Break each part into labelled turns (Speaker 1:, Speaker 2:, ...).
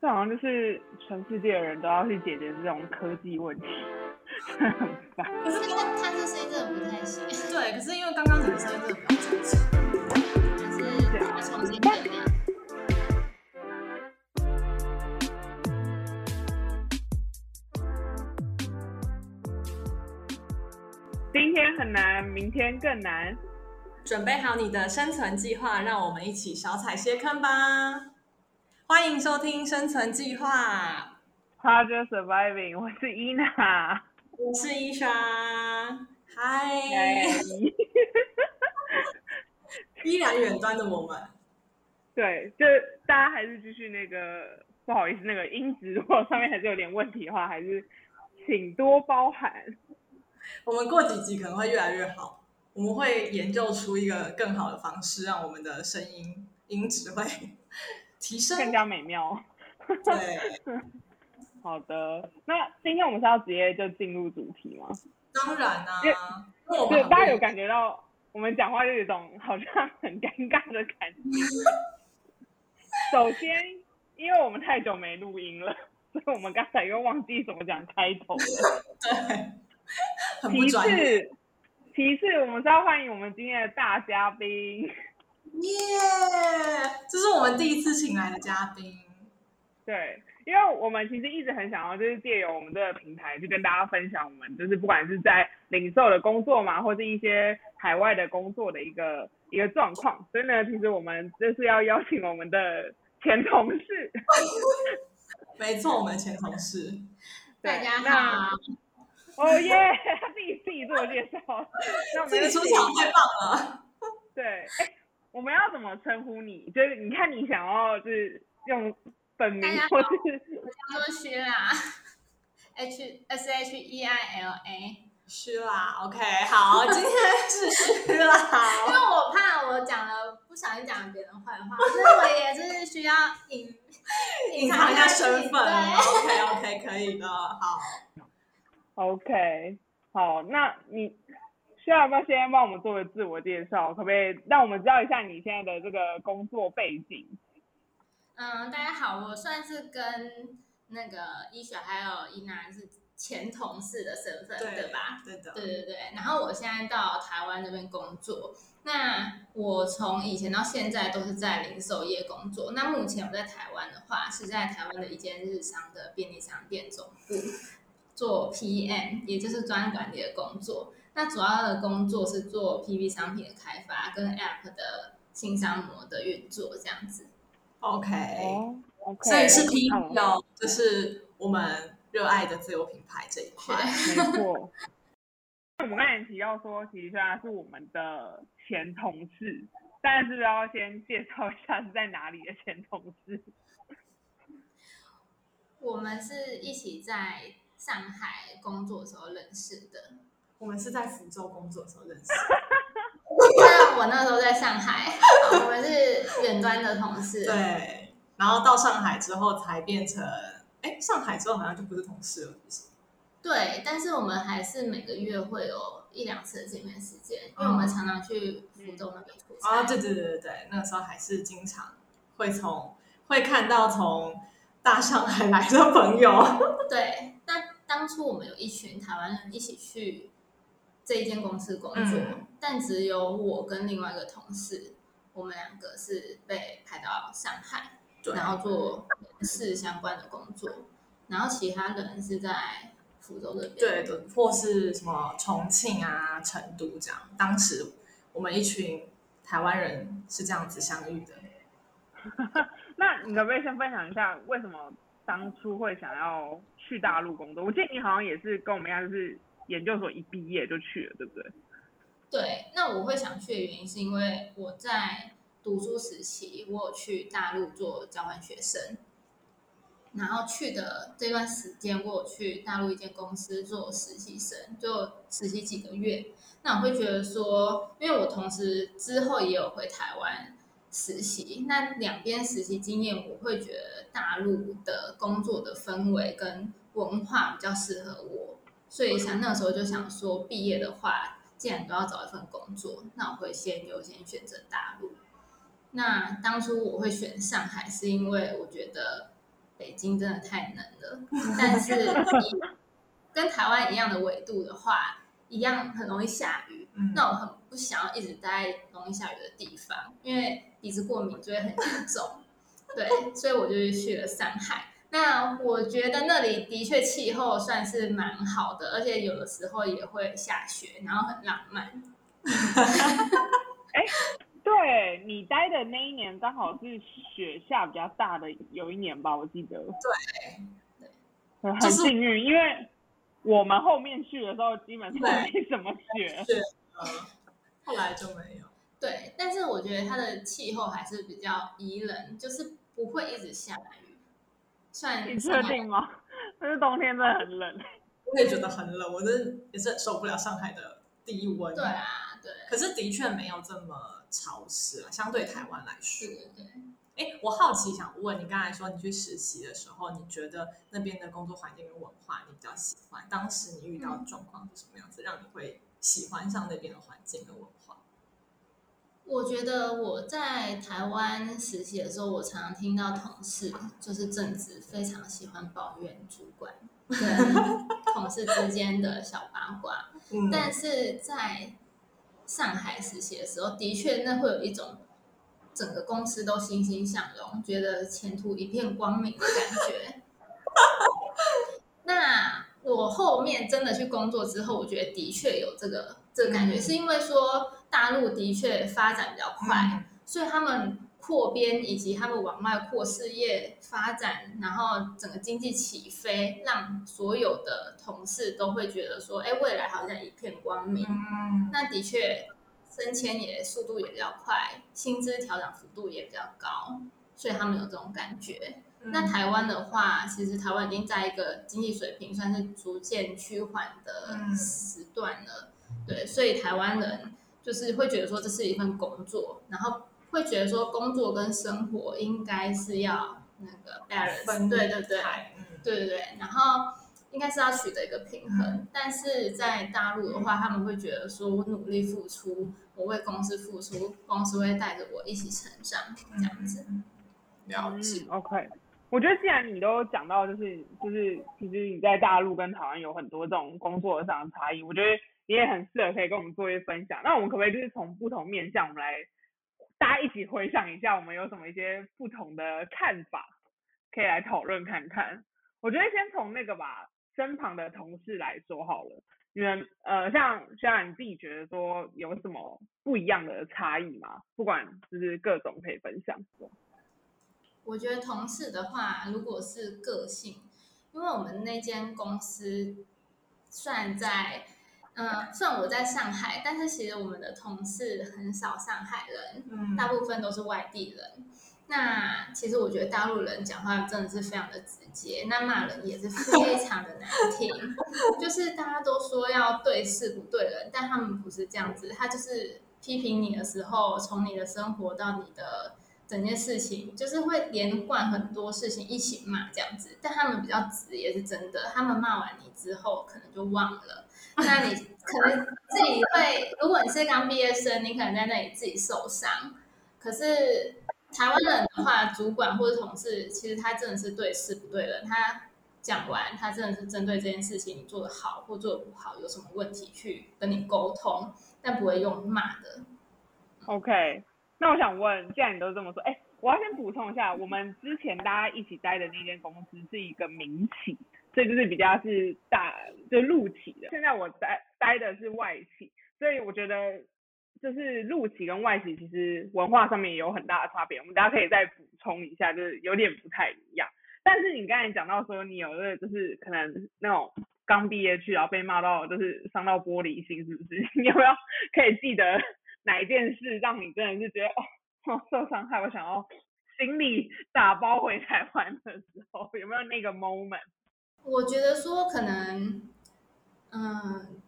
Speaker 1: 这好像就是全世界的人都要去解决这种科技问题，很烦。
Speaker 2: 可是他他这声音真的不太行，
Speaker 3: 对，可是因为刚刚整个声音真的比较真实。
Speaker 2: 还是要重新整理。
Speaker 1: 今天很难，明天更难。
Speaker 3: 准备好你的生存计划，让我们一起少踩些坑吧！欢迎收听《生存计划》
Speaker 1: ，Project Surviving，我是伊娜。
Speaker 3: 我是伊莎，嗨，依然远端的我们，
Speaker 1: 对，就大家还是继续那个，不好意思，那个音质如果上面还是有点问题的话，还是请多包涵。
Speaker 3: 我们过几集可能会越来越好，我们会研究出一个更好的方式，让我们的声音音质会提升。
Speaker 1: 更加美妙。
Speaker 3: 对，
Speaker 1: 好的，那今天我们是要直接就进入主题吗？
Speaker 3: 当然啦、
Speaker 1: 因为
Speaker 3: 因为我们
Speaker 1: 对，
Speaker 3: 很
Speaker 1: 大家有感觉到我们讲话就有一种好像很尴尬的感觉。首先，因为我们太久没录音了，所以我们刚才又忘记怎么讲开头了。
Speaker 3: 对，
Speaker 1: 其。次，其次，我们是要欢迎我们今天的大嘉宾。
Speaker 3: 耶这是我们第一次请来的嘉宾。
Speaker 1: 对，因为我们其实一直很想要，就是借由我们这个平台，去跟大家分享我们就是不管是在零售的工作嘛，或是一些海外的工作的一个一个状况。所以呢，其实我们就是要邀请我们的前同事，
Speaker 3: 没错，我们前同事。
Speaker 1: 对
Speaker 2: 大家好，
Speaker 1: 哦耶，他 自己自己自我介绍，那我们
Speaker 3: 自己出场太棒了。
Speaker 1: 对，哎，我们要怎么称呼你？就是你看你想要就是用本名或是
Speaker 2: 我叫做薛啦，H S H E I L A。
Speaker 3: 虚啦，OK，好，今天是虚啦。
Speaker 2: 因为我怕我讲了不小心讲了别人坏话，所以我也是需要隐
Speaker 3: 隐藏一下身份
Speaker 2: 对
Speaker 3: ，，OK OK，可以的，好。
Speaker 1: OK，好，那你需要不要先帮我们做个自我介绍？可不可以让我们知道一下你现在的这个工作背景？
Speaker 2: 嗯，大家好，我算是跟那个伊雪还有伊娜是前同事的身份，
Speaker 3: 对
Speaker 2: 对吧？
Speaker 3: 对的，
Speaker 2: 对对对，然后我现在到台湾这边工作。那我从以前到现在都是在零售业工作。那目前我在台湾的话，是在台湾的一间日商的便利商店总部做 PM，也就是专案管理的工作。那主要的工作是做 PV 商品的开发跟 App 的新商模的运作，这样子。
Speaker 3: OK，
Speaker 1: 哦，OK，
Speaker 3: 所以是 P
Speaker 1: 嗯
Speaker 3: 哦，就是我们热爱的自由品牌这一块。
Speaker 1: 没错。我们刚才提到说，其实他是我们的前同事，但是要先介绍一下是在哪里的前同事。
Speaker 2: 我们是一起在上海工作的时候认识的。
Speaker 3: 我们是在福州工作的时候认识，
Speaker 2: 那我那时候在上海，我们是远端的同事。
Speaker 3: 对，然后到上海之后才变成，哎，上海之后好像就不是同事了，是？
Speaker 2: 对，但是我们还是每个月会有一两次的见面时间，因为我们常常去福州那边出差。
Speaker 3: 啊，对对对对对，那个时候还是经常会从会看到从大上海来的朋友，
Speaker 2: 对，那当初我们有一群台湾人一起去这一间公司工作，
Speaker 3: 嗯
Speaker 2: 但只有我跟另外一个同事，我们两个是被派到上海，然后做人事相关的工作，然后其他人是在福州这边。
Speaker 3: 对对，或是什么重庆啊、成都这样。当时我们一群台湾人是这样子相遇的。
Speaker 1: 那你可不可以先分享一下，为什么当初会想要去大陆工作？我记得你好像也是跟我们一样，就是研究所一毕业就去了，对不对？
Speaker 2: 对，那我会想去的原因是因为我在读书时期，我有去大陆做交换学生，然后去的这段时间，我有去大陆一间公司做实习生，就实习几个月。那我会觉得说，因为我同时之后也有回台湾实习，那两边实习经验，我会觉得大陆的工作的氛围跟文化比较适合我，所以想那时候就想说，毕业的话。既然都要找一份工作，那我会先优先选择大陆。那当初我会选上海，是因为我觉得北京真的太冷了，但是以跟台湾一样的纬度的话，一样很容易下雨。
Speaker 3: 嗯
Speaker 2: 那我很不想要一直待在容易下雨的地方，因为鼻子过敏就会很严重。对，所以我就去了上海。那我觉得那里的确气候算是蛮好的，而且有的时候也会下雪，然后很浪漫。
Speaker 1: 哎对你待的那一年刚好是雪下比较大的有一年吧，我记得。
Speaker 3: 对
Speaker 2: 对
Speaker 1: 很很
Speaker 3: 就是
Speaker 1: 幸运，因为我们后面去的时候基本上没什么雪。
Speaker 3: 后来就没有。
Speaker 2: 对，但是我觉得它的气候还是比较宜人，就是不会一直下雨。算
Speaker 1: 你确定吗？但是冬天真的很冷。
Speaker 3: 我也觉得很冷，我真的也是很受不了上海的低温。
Speaker 2: 对啊，对，
Speaker 3: 可是的确没有这么潮湿啊，相对台湾来说
Speaker 2: 对。对对。
Speaker 3: 哎，我好奇想问你，刚才说你去实习的时候，你觉得那边的工作环境跟文化你比较喜欢？当时你遇到的状况是什么样子，让你会喜欢上那边的环境跟文化？
Speaker 2: 我觉得我在台湾实习的时候，我常常听到同事就是正职非常喜欢抱怨主管跟 同事之间的小八卦，
Speaker 3: 嗯。
Speaker 2: 但是在上海实习的时候，的确那会有一种整个公司都欣欣向荣，觉得前途一片光明的感觉。那我后面真的去工作之后，我觉得的确有这个这个感觉，
Speaker 3: 嗯。
Speaker 2: 是因为说大陆的确发展比较快，
Speaker 3: 嗯。
Speaker 2: 所以他们扩编以及他们往外扩事业发展，然后整个经济起飞，让所有的同事都会觉得说，哎，未来好像一片光明。
Speaker 3: 嗯。
Speaker 2: 那的确，升迁也速度也比较快，薪资调整幅度也比较高，所以他们有这种感觉。那台湾的话，其实台湾已经在一个经济水平算是逐渐趋缓的
Speaker 3: 嗯。
Speaker 2: 时段了，对，所以台湾人就是会觉得说这是一份工作，然后会觉得说工作跟生活应该是要那个 balance，
Speaker 3: 分
Speaker 2: 对对对，对对对，然后应该是要取得一个平衡，但是在大陆的话，他们会觉得说我努力付出，我为公司付出，公司会带着我一起成长，这样子。
Speaker 3: 了解。
Speaker 1: 嗯，OK。我觉得既然你都讲到，就是就是，其实你在大陆跟台湾有很多这种工作上的差异，我觉得你你也很适合可以跟我们做一些分享。那我们可不可以就是从不同面向，我们来大家一起回想一下，我们有什么一些不同的看法，可以来讨论看看。我觉得先从那个吧，身旁的同事来说好了。你们呃，像像你自己觉得说有什么不一样的差异吗？不管就是各种可以分享。
Speaker 2: 我觉得同事的话，如果是个性，因为我们那间公司算在，呃，虽然我在上海，但是其实我们的同事很少上海人，
Speaker 3: 嗯
Speaker 2: 大部分都是外地人。那其实我觉得大陆人讲话真的是非常的直接，那骂人也是非常的难听。就是大家都说要对事不对人，但他们不是这样子，他就是批评你的时候，从你的生活到你的整件事情，就是会连贯很多事情一起骂这样子。但他们比较直也是真的，他们骂完你之后可能就忘了，那你可能自己会，如果你是刚毕业生，你可能在那里自己受伤，可是。台湾人的话，主管或者同事，其实他真的是对事不对人。他讲完，他真的是针对这件事情你做的好或做的不好，有什么问题去跟你沟通，但不会用骂的。
Speaker 1: OK，那我想问，既然你都这么说，哎，我要先补充一下，我们之前大家一起待的那间公司是一个民企，所以就是比较是大就陆企的。现在我待待的是外企，所以我觉得就是陆企跟外企其实文化上面也有很大的差别。我们大家可以再补充一下，就是有点不太一样。但是你刚才讲到说你有的就是可能那种刚毕业去，然后被骂到就是伤到玻璃心，是不是？你有没有可以记得 哪一件事让你真的是觉得，哦受伤害，我想要行李打包回台湾的时候，有没有那个 moment？
Speaker 2: 我觉得说可能，嗯，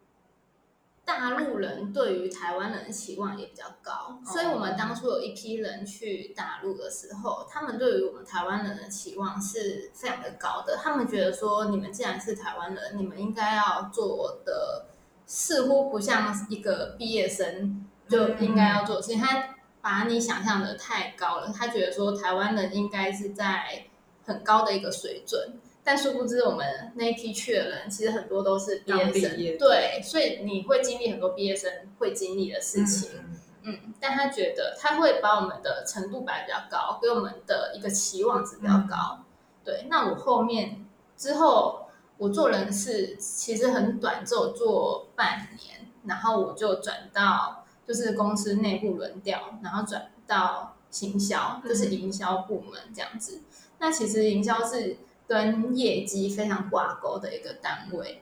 Speaker 2: 大陆人对于台湾人的期望也比较高，所以我们当初有一批人去大陆的时候，他们对于我们台湾人的期望是非常的高的。他们觉得说，你们既然是台湾人，你们应该要做的似乎不像一个毕业生就应该要做的事情。他把你想象的太高了，他觉得说台湾人应该是在很高的一个水准。但殊不知，我们那一批去的人，其实很多都是毕业生，
Speaker 3: 业
Speaker 2: 对，所以你会经历很多毕业生会经历的事情。
Speaker 3: 嗯
Speaker 2: 嗯，但他觉得他会把我们的程度摆比较高，给我们的一个期望值比较高。对，那我后面之后我做人事其实很短，只有做半年，然后我就转到就是公司内部轮调，然后转到行销，就是营销部门这样子。那其实营销是跟业绩非常挂钩的一个单位。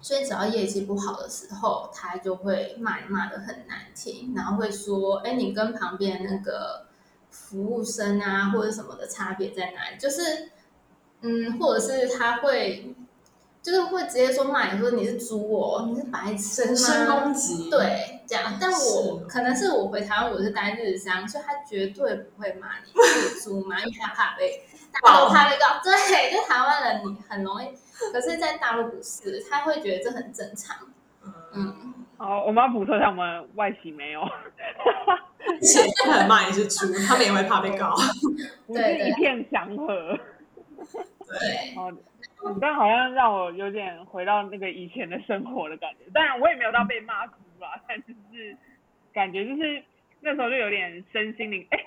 Speaker 2: 所以只要业绩不好的时候，他就会骂你骂的很难听，然后会说：“哎，你跟旁边那个服务生啊，或者什么的差别在哪里？”就是，嗯，或者是他会，就是会直接说骂你说你是猪哦，你是白痴
Speaker 3: 人身
Speaker 2: 吗？
Speaker 3: 攻击，，
Speaker 2: 对，这样。但我可能是我回台湾，我是待日商，所以他绝对不会骂你 是猪嘛，因为他怕被大家都怕被告。对，就台湾人你很容易，可是，在大陆不是，他会觉得这很正常。
Speaker 3: 嗯，
Speaker 2: 嗯，
Speaker 1: 好，我们要补充一下，我们外企没有，
Speaker 3: 且不可能骂你是猪，他们也会怕被告。
Speaker 1: 不是一片祥和。
Speaker 2: 对，
Speaker 1: 哦，你但好像让我有点回到那个以前的生活的感觉。当然，我也没有到被骂哭啦，但就是感觉就是那时候就有点身心灵。哎，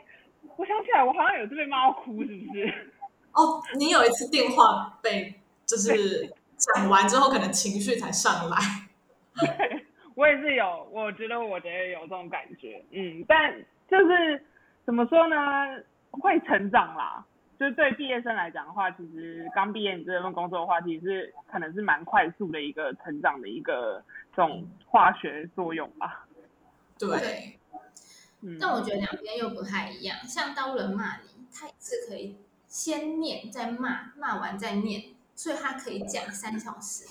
Speaker 1: 我想起来，我好像有次被骂到哭，是不是？
Speaker 3: 哦，你有一次电话被就是讲完之后，可能情绪才上来。
Speaker 1: 我也是有，我觉得我觉得有这种感觉，嗯，但就是怎么说呢，会成长啦。就是对毕业生来讲的话，其实刚毕业你这份工作的话，其实是可能是蛮快速的一个成长的一个这种化学作用吧。
Speaker 3: 对，
Speaker 1: 嗯，
Speaker 2: 但我觉得两边又不太一样。像大陆人骂你，他一次可以先念再骂，骂完再念，所以他可以讲三小时。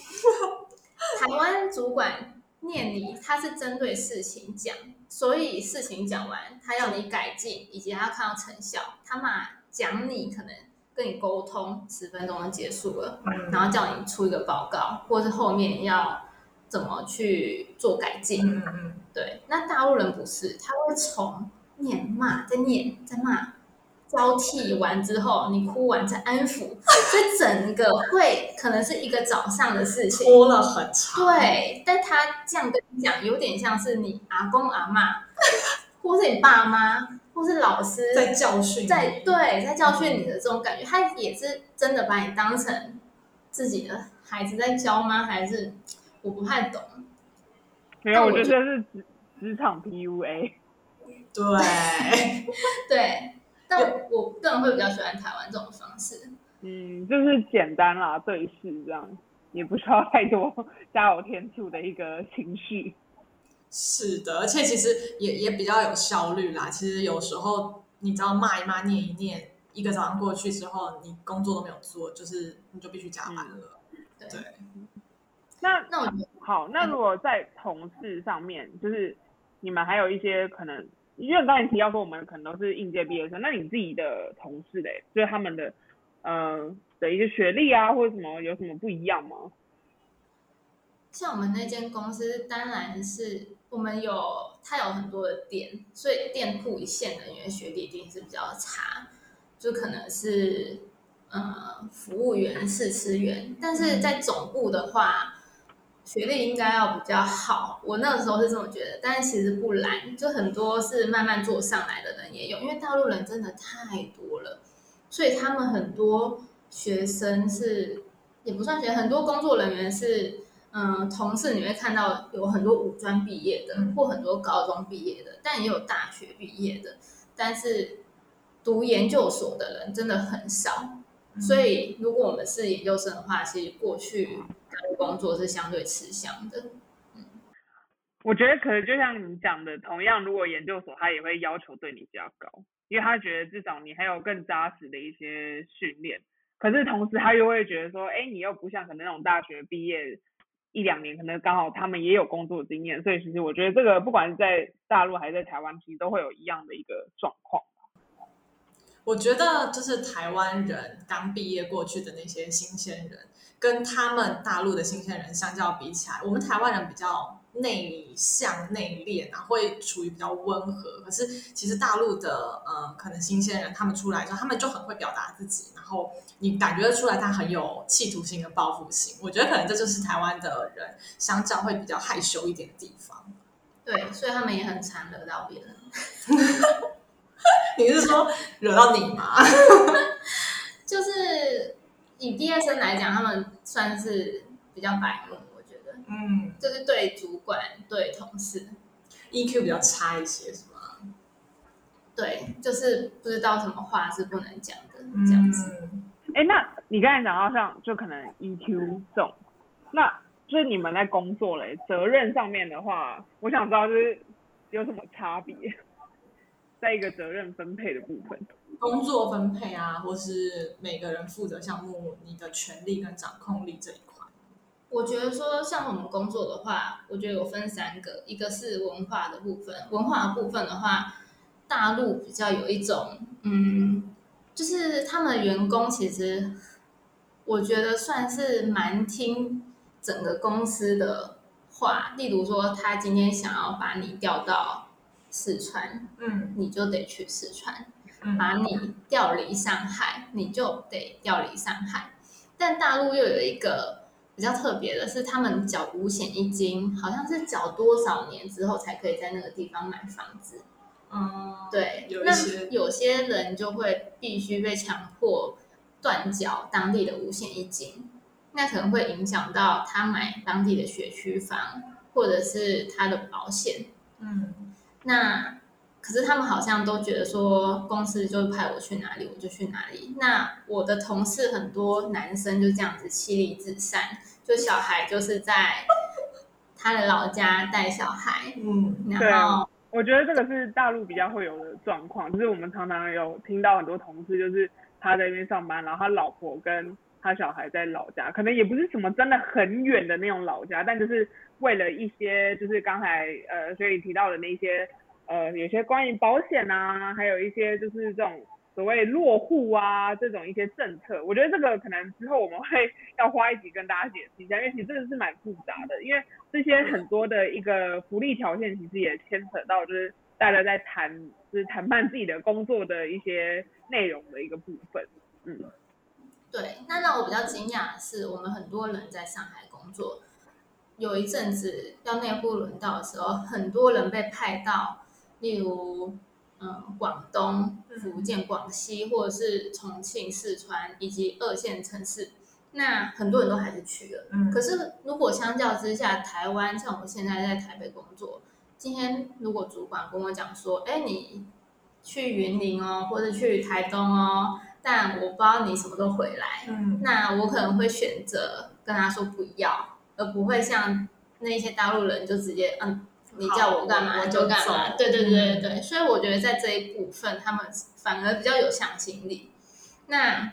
Speaker 2: 台湾主管念你，他是针对事情讲，所以事情讲完，他要你改进，以及他要看到成效。他骂讲你可能跟你沟通十分钟就结束了，
Speaker 3: 嗯
Speaker 2: 然后叫你出一个报告，或是后面要怎么去做改进。
Speaker 3: 嗯嗯
Speaker 2: 对，那大陆人不是，他会从念骂再念再骂，交替完之后，你哭完再安抚，所以整个会可能是一个早上的事情。
Speaker 3: 拖了很长。
Speaker 2: 对，但他这样跟你讲，有点像是你阿公阿妈，或是你爸妈，或是老师
Speaker 3: 在教训你，
Speaker 2: 在对在教训你的这种感觉，他也是真的把你当成自己的孩子在教吗？还是我不太懂？
Speaker 1: 没有，我觉得这是职职场 PUA。
Speaker 3: 对，
Speaker 2: 对，但我我个人会比较喜欢台湾这种方式。
Speaker 1: 嗯，就是简单啦，对视这样，也不需要太多加油添醋的一个情绪。
Speaker 3: 是的，而且其实也也比较有效率啦。其实有时候你知道骂一骂、念一念，一个早上过去之后，你工作都没有做，就是你就必须加班了。
Speaker 2: 对
Speaker 3: 对，
Speaker 1: 那
Speaker 2: 那我
Speaker 1: 好，那如果在同事上面，就是你们还有一些可能，因为刚才提到说我们可能都是应届毕业生，那你自己的同事嘞，就是他们的呃的一些学历啊，或者什么有什么不一样吗？
Speaker 2: 像我们那间公司，当然是我们有它有很多的店，所以店铺一线人员学历一定是比较差，就可能是呃服务员、试吃员，但是在总部的话，学历应该要比较好。我那个时候是这么觉得，但是其实不然，就很多是慢慢做上来的人也有，因为大陆人真的太多了，所以他们很多学生是也不算学生，很多工作人员是。嗯，同事你会看到有很多五专毕业的，
Speaker 3: 嗯
Speaker 2: 或很多高中毕业的，但也有大学毕业的。但是读研究所的人真的很少，
Speaker 3: 嗯
Speaker 2: 所以如果我们是研究生的话，其实过去工作是相对吃香的。
Speaker 1: 我觉得可能就像你讲的，同样如果研究所他也会要求对你比较高，因为他觉得至少你还有更扎实的一些训练。可是同时他又会觉得说，哎，你又不像可能那种大学毕业一两年，可能刚好他们也有工作经验，所以其实我觉得这个不管是在大陆还是在台湾，其实都会有一样的一个状况。
Speaker 3: 我觉得就是台湾人刚毕业过去的那些新鲜人，跟他们大陆的新鲜人相较比起来，我们台湾人比较。内向内敛啊，会处于比较温和。可是其实大陆的呃，可能新鲜人他们出来之后，他们就很会表达自己，然后你感觉得出来他很有企图心跟报复心。我觉得可能这就是台湾的人相较会比较害羞一点的地方。
Speaker 2: 对，所以他们也很常惹到别人。
Speaker 3: 你是说惹到你吗？
Speaker 2: 就是以毕业生来讲，他们算是比较白目。
Speaker 3: 我觉得嗯，
Speaker 2: 就是对主管、对同事
Speaker 3: ，EQ 比较差一些，是吗？
Speaker 2: 对，就是不知道什么话是不能讲的这样子。
Speaker 1: 哎，那你刚才讲到像就可能 EQ 这种，那就是你们在工作嘞，责任上面的话，我想知道就是有什么差别，在一个责任分配的部分，
Speaker 3: 工作分配啊，或是每个人负责项目，你的权利跟掌控力这一块。
Speaker 2: 我觉得说像我们工作的话，我觉得有分三个，一个是文化的部分。文化的部分的话，大陆比较有一种，嗯，就是他们的员工其实，我觉得算是蛮听整个公司的话。例如说，他今天想要把你调到四川，
Speaker 3: 嗯，
Speaker 2: 你就得去四川；把你调离上海，你就得调离上海。但大陆又有一个。比较特别的是，他们缴五险一金，好像是缴多少年之后才可以在那个地方买房子。
Speaker 3: 嗯，
Speaker 2: 对。
Speaker 3: 那
Speaker 2: 有些人就会必须被强迫断缴当地的五险一金，那可能会影响到他买当地的学区房，或者是他的保险。
Speaker 3: 嗯，
Speaker 2: 那。可是他们好像都觉得说，公司就派我去哪里，我就去哪里。那我的同事很多男生就这样子妻离子散，就小孩就是在他的老家带小孩。
Speaker 3: 嗯，
Speaker 2: 然后
Speaker 1: 我觉得这个是大陆比较会有的状况，就是我们常常有听到很多同事，就是他在那边上班，然后他老婆跟他小孩在老家，可能也不是什么真的很远的那种老家，但就是为了一些就是刚才呃所以提到的那些。呃，有些关于保险啊，还有一些就是这种所谓落户啊这种一些政策，我觉得这个可能之后我们会 要花一集跟大家解释一下，因为其实真的是蛮复杂的，因为这些很多的一个福利条件其实也牵扯到就是大家在谈就是谈判自己的工作的一些内容的一个部分。嗯，
Speaker 2: 对，那让我比较惊讶的是，我们很多人在上海工作，有一阵子要内部轮到的时候，很多人被派到。例如，嗯，广东、福建、广西，或者是重庆、四川以及二线城市，那很多人都还是去了。
Speaker 3: 嗯，
Speaker 2: 可是如果相较之下，台湾像我现在在台北工作，今天如果主管跟我讲说，哎，你去云林哦，或者去台东哦，但我不知道你什么时候回来，
Speaker 3: 嗯，
Speaker 2: 那我可能会选择跟他说不要，而不会像那些大陆人就直接嗯。你叫我干嘛就干嘛，对对对对对，所以我觉得在这一部分，他们反而比较有向心力。那，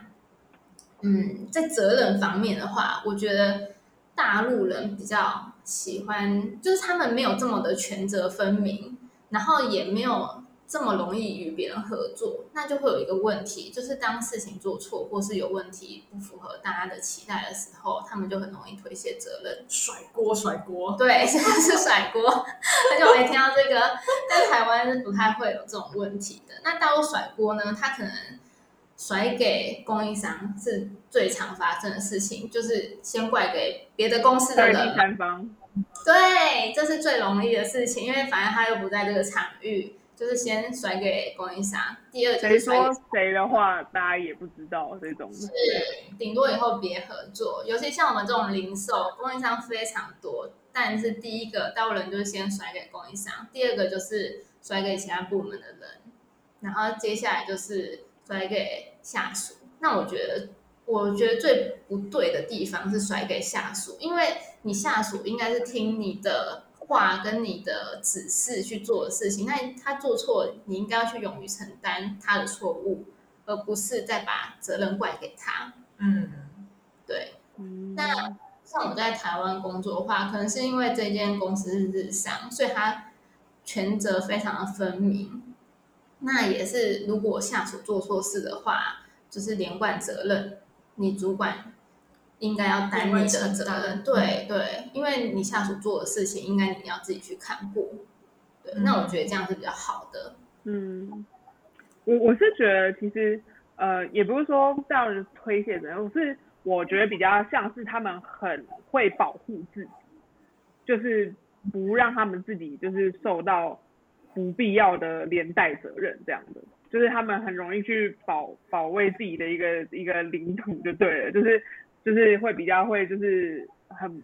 Speaker 2: 嗯，在责任方面的话，我觉得大陆人比较喜欢，就是他们没有这么的权责分明，然后也没有。这么容易与别人合作，那就会有一个问题，就是当事情做错或是有问题不符合大家的期待的时候，他们就很容易推卸责任、
Speaker 3: 甩锅、甩锅。
Speaker 2: 对，现在是甩锅，很久没听到这个，在台湾是不太会有这种问题的。那大陆甩锅呢？他可能甩给供应商是最常发生的事情，就是先怪给别的公司的人。
Speaker 1: 第三方。
Speaker 2: 对，这是最容易的事情，因为反正他又不在这个场域。就是先甩给供应商，第二就是
Speaker 1: 说谁的话，大家也不知道这种。
Speaker 2: 是，顶多以后别合作。尤其像我们这种零售，供应商非常多，但是第一个到人就是先甩给供应商，第二个就是甩给其他部门的人，然后接下来就是甩给下属。那我觉得，我觉得最不对的地方是甩给下属，因为你下属应该是听你的。话跟你的指示去做的事情，那他做错，你应该要去勇于承担他的错误，而不是再把责任怪给他。
Speaker 3: 嗯，
Speaker 2: 对。那像我在台湾工作的话，可能是因为这间公司是日商，所以他权责非常的分明。那也是如果下属做错事的话，就是连贯责任，你主管应该要担你的责任。对对，因为你下属做的事情，应该你要自己去看过。对，那我觉得这样是比较好的。
Speaker 1: 嗯，我我是觉得其实呃，也不是说这样推卸责任，我是我觉得比较像是他们很会保护自己，就是不让他们自己就是受到不必要的连带责任这样的，就是他们很容易去保保卫自己的一个一个领土就对了，就是就是会比较会就是很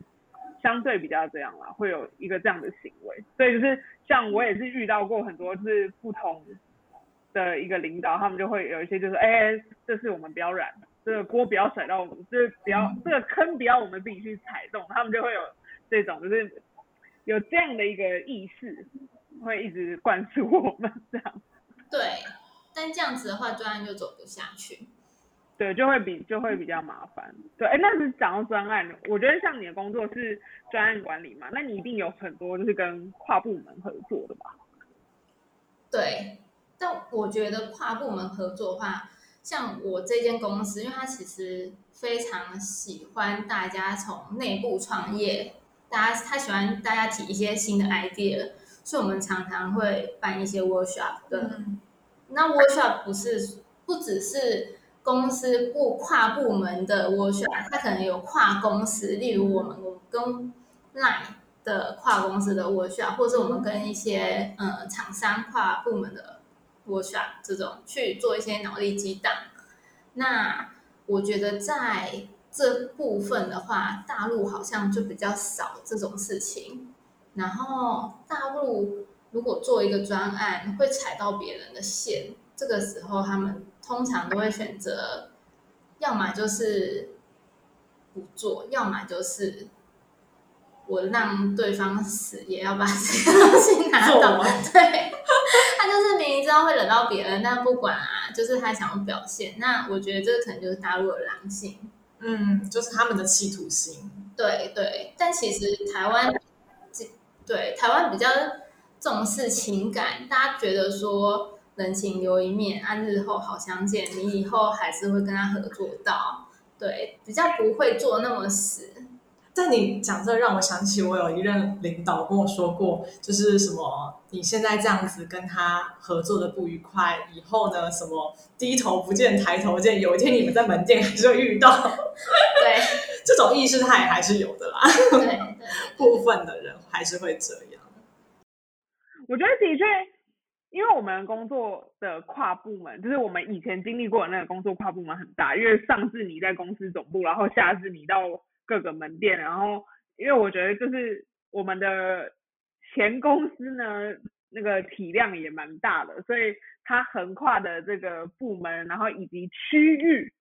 Speaker 1: 相对比较这样啦，会有一个这样的行为，所以就是像我也是遇到过很多就是不同的一个领导，他们就会有一些就是哎，这是我们不要染，这个锅不要甩到我们，就是不要这个坑不要我们自己去踩动，他们就会有这种就是有这样的一个意识，会一直灌输我们这样。
Speaker 2: 对，但这样子的话，专案就走不下去。
Speaker 1: 对，就会比就会比较麻烦。对，哎，那是讲到专案，我觉得像你的工作是专案管理嘛，那你一定有很多就是跟跨部门合作的吧？
Speaker 2: 对，但我觉得跨部门合作的话，像我这间公司，因为它其实非常喜欢大家从内部创业，大家他喜欢大家提一些新的 idea，所以我们常常会办一些 workshop。嗯，那 workshop 不是不只是公司部跨部门的 workshop，它可能有跨公司，例如我们跟 Line 的跨公司的 workshop，或者我们跟一些呃厂商跨部门的 workshop 这种去做一些脑力激荡。那我觉得在这部分的话，大陆好像就比较少这种事情。然后大陆如果做一个专案会踩到别人的线，这个时候他们通常都会选择，要么就是不做，要么就是我让对方死也要把这个东西拿走。对，他就是明明知道会惹到别人，但不管啊，就是他想要表现。那我觉得这可能就是大陆的狼性，
Speaker 3: 嗯，就是他们的企图心。
Speaker 2: 对对，但其实台湾。对台湾比较重视情感，大家觉得说人情留一面，啊日后好相见，你以后还是会跟他合作到，对，比较不会做那么死。
Speaker 3: 但你讲这让我想起，我有一任领导跟我说过，就是什么你现在这样子跟他合作的不愉快，以后呢什么低头不见抬头见，有一天你们在门店还是会遇到。
Speaker 2: 对，
Speaker 3: 这种意识他也还是有的啦。
Speaker 2: 对，
Speaker 3: 部分 的人还是会这样。
Speaker 1: 我觉得的确，因为我们工作的跨部门，就是我们以前经历过的那个工作跨部门很大，因为上至你在公司总部，然后下至你到。各个门店，然后因为我觉得就是我们的前公司呢，那个体量也蛮大的，所以它横跨的这个部门，然后以及区域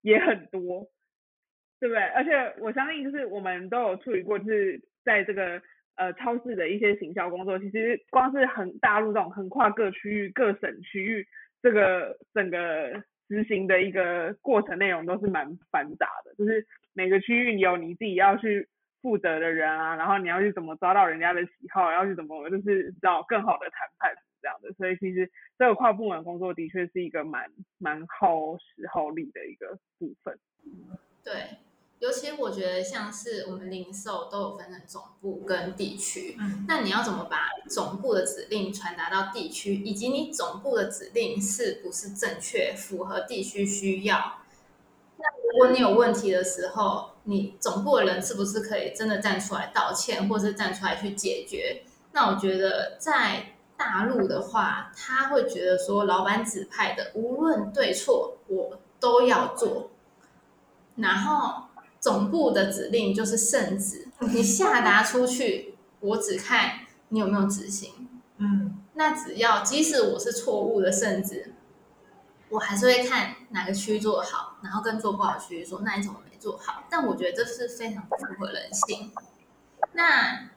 Speaker 1: 也很多，对不对？而且我相信就是我们都有处理过，就是在这个呃超市的一些行销工作，其实光是横大陆这种横跨各区域、各省区域，这个整个执行的一个过程内容都是蛮繁杂的，就是。每个区域有你自己要去负责的人啊，然后你要去怎么抓到人家的喜好，要去怎么就是找更好的谈判这样的，所以其实这个跨部门工作的确是一个蛮蛮耗时耗力的一个部分。
Speaker 2: 对，尤其我觉得像是我们零售都有分成总部跟地区，那你要怎么把总部的指令传达到地区，以及你总部的指令是不是正确，符合地区需要？那如果你有问题的时候，你总部的人是不是可以真的站出来道歉，或是站出来去解决？那我觉得在大陆的话，他会觉得说，老板指派的无论对错，我都要做。然后总部的指令就是圣旨，你下达出去，我只看你有没有执行。
Speaker 3: 嗯，
Speaker 2: 那只要即使我是错误的圣旨。我还是会看哪个区做好，然后跟做不好区域说，那你怎么没做好？但我觉得这是非常不符合人性。那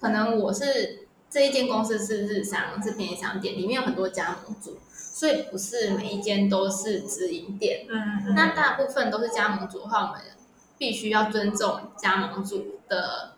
Speaker 2: 可能我是这一间公司是日商，是便利商店，里面有很多加盟组，所以不是每一间都是直营店。
Speaker 3: 嗯
Speaker 2: 那大部分都是加盟组的话，我们必须要尊重加盟组的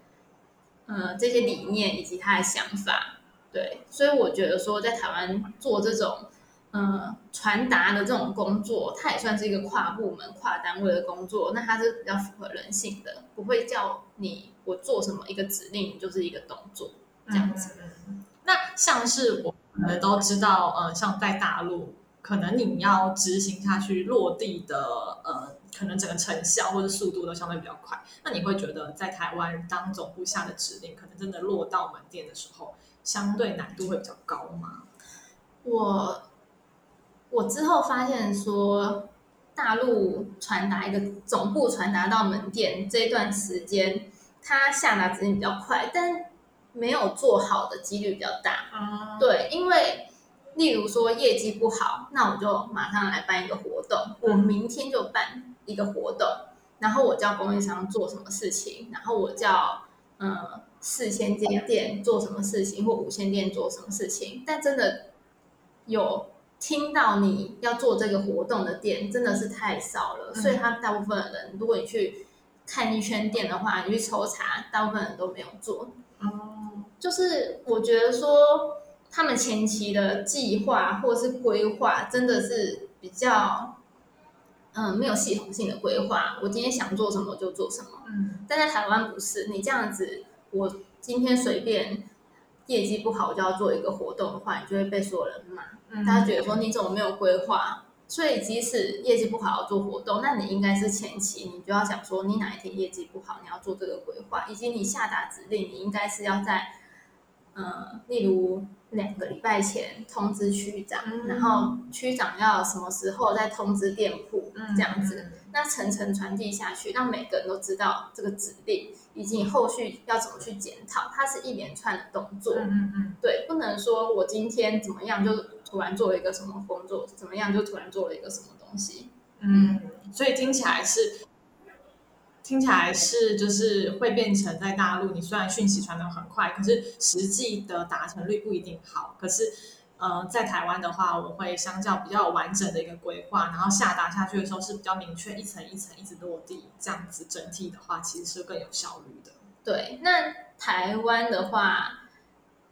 Speaker 2: 呃这些理念以及他的想法。对，所以我觉得说在台湾做这种呃传达的这种工作，它也算是一个跨部门、跨单位的工作，那它是比较符合人性的，不会叫你我做什么一个指令就是一个动作这样子。
Speaker 3: 嗯那像是我们都知道，呃，像在大陆，可能你要执行下去落地的，呃，可能整个成效或者速度都相对比较快。那你会觉得在台湾当总部下的指令，可能真的落到门店的时候，相对难度会比较高吗？
Speaker 2: 我我之后发现说，大陆传达一个总部传达到门店这段时间，他下达指令比较快，但没有做好的几率比较大。
Speaker 3: 啊，
Speaker 2: 对，因为例如说业绩不好，那我就马上来办一个活动，我明天就办一个活动，然后我叫供应商做什么事情，然后我叫嗯四千间店做什么事情，或五千店做什么事情，但真的有听到你要做这个活动的店真的是太少了，所以他大部分的人，如果你去看一圈店的话，你去抽查，大部分人都没有做。
Speaker 3: 哦，
Speaker 2: 就是我觉得说，他们前期的计划或是规划真的是比较，嗯，没有系统性的规划。我今天想做什么就做什么，
Speaker 3: 嗯
Speaker 2: 但在台湾不是，你这样子，我今天随便业绩不好我就要做一个活动的话，你就会被所有人骂。
Speaker 3: 嗯
Speaker 2: 大家觉得说你怎么没有规划？所以即使业绩不好要做活动，那你应该是前期你就要想说，你哪一天业绩不好，你要做这个规划，以及你下达指令，你应该是要在，呃，例如两个礼拜前通知区长，
Speaker 3: 嗯
Speaker 2: 然后区长要什么时候再通知店铺，
Speaker 3: 嗯
Speaker 2: 这样子，那层层传递下去，让每个人都知道这个指令，以及你后续要怎么去检讨，它是一连串的动作。
Speaker 3: 嗯嗯嗯
Speaker 2: 对，不能说我今天怎么样就突然做了一个什么工作，怎么样就突然做了一个什么东西。
Speaker 3: 嗯，所以听起来是，听起来是就是会变成在大陆，你虽然讯息传的很快，可是实际的达成率不一定好。可是，呃，在台湾的话，我会相较比较完整的一个规划，然后下达下去的时候是比较明确，一层一层一直落地，这样子整体的话其实是更有效率的。
Speaker 2: 对，那台湾的话，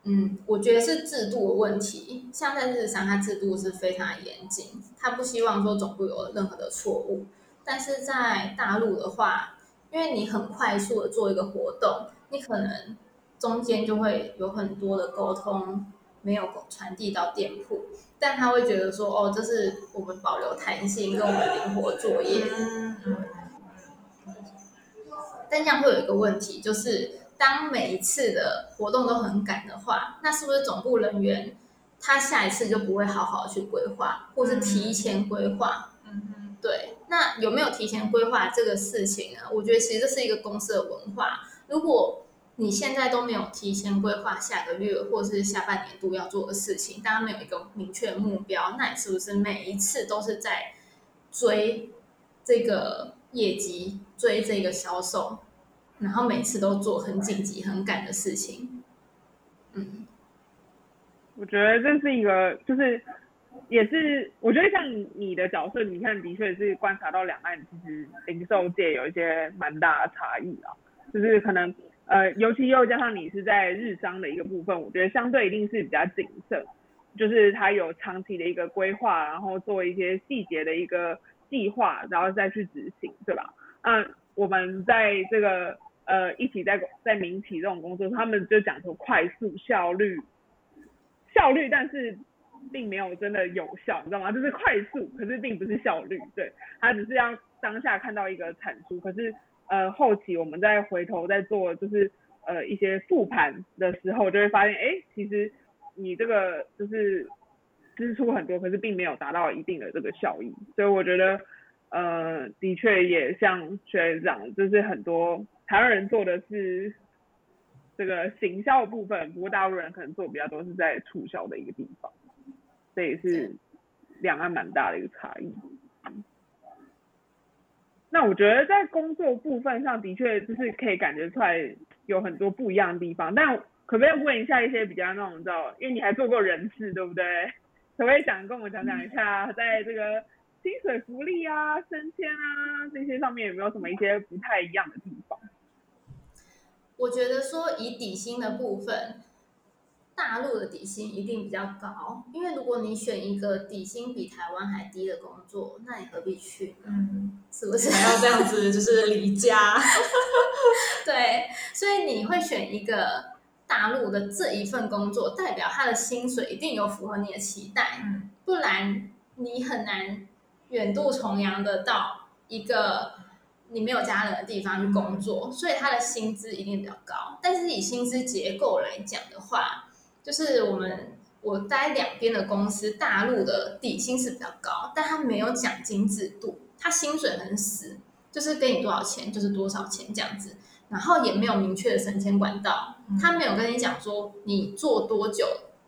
Speaker 2: 嗯，我觉得是制度的问题。像在日商，它制度是非常严谨，它不希望说总部有任何的错误。但是在大陆的话，因为你很快速的做一个活动，你可能中间就会有很多的沟通没有传递到店铺，但他会觉得说，哦，这是我们保留弹性跟我们灵活作业。但这样会有一个问题，就是当每一次的活动都很赶的话，那是不是总部人员他下一次就不会好好去规划，或是提前规划？对，那有没有提前规划这个事情呢？我觉得其实这是一个公司的文化。如果你现在都没有提前规划下个月或是下半年度要做的事情，大家没有一个明确目标，那你是不是每一次都是在追这个业绩，追这个销售，然后每次都做很紧急、很赶的事情？嗯，
Speaker 1: 我觉得这是一个，就是也是，我觉得像你的角色，你看的确是观察到两岸其实零售界有一些蛮大的差异啊，就是可能呃，尤其又加上你是在日商的一个部分，我觉得相对一定是比较谨慎，就是它有长期的一个规划，然后做一些细节的一个计划，然后再去执行，对吧？那我们在这个呃一起在在民企这种工作，他们就讲求快速效率，效率，但是并没有真的有效，你知道吗？就是快速，可是并不是效率，对，它只是要当下看到一个产出，可是呃后期我们再回头再做就是呃一些复盘的时候，就会发现，哎，其实你这个就是支出很多，可是并没有达到一定的这个效益，所以我觉得呃的确也像学长，就是很多台湾人做的是。这个行销部分，不过大陆人可能做比较多是在促销的一个地方，这也是两岸蛮大的一个差异。那我觉得在工作部分上的确就是可以感觉出来有很多不一样的地方，但可不可以问一下一些比较那种你知道，因为你还做过人事对不对？可不可以想跟我讲讲一下，在这个薪水福利啊、升迁啊这些上面有没有什么一些不太一样的地方？
Speaker 2: 我觉得说以底薪的部分，大陆的底薪一定比较高，因为如果你选一个底薪比台湾还低的工作，那你何必去呢？
Speaker 3: 嗯，
Speaker 2: 是不是？
Speaker 3: 还要这样子，就是离家。
Speaker 2: 对，所以你会选一个大陆的这一份工作，代表他的薪水一定有符合你的期待，
Speaker 3: 嗯
Speaker 2: 不然你很难远渡重洋的到一个你没有家人的地方去工作，所以他的薪资一定比较高。但是以薪资结构来讲的话，就是我们我待两边的公司，大陆的底薪是比较高，但它没有奖金制度，他薪水很死，就是给你多少钱就是多少钱这样子。然后也没有明确的升迁管道，
Speaker 3: 嗯
Speaker 2: 他没有跟你讲说你做多久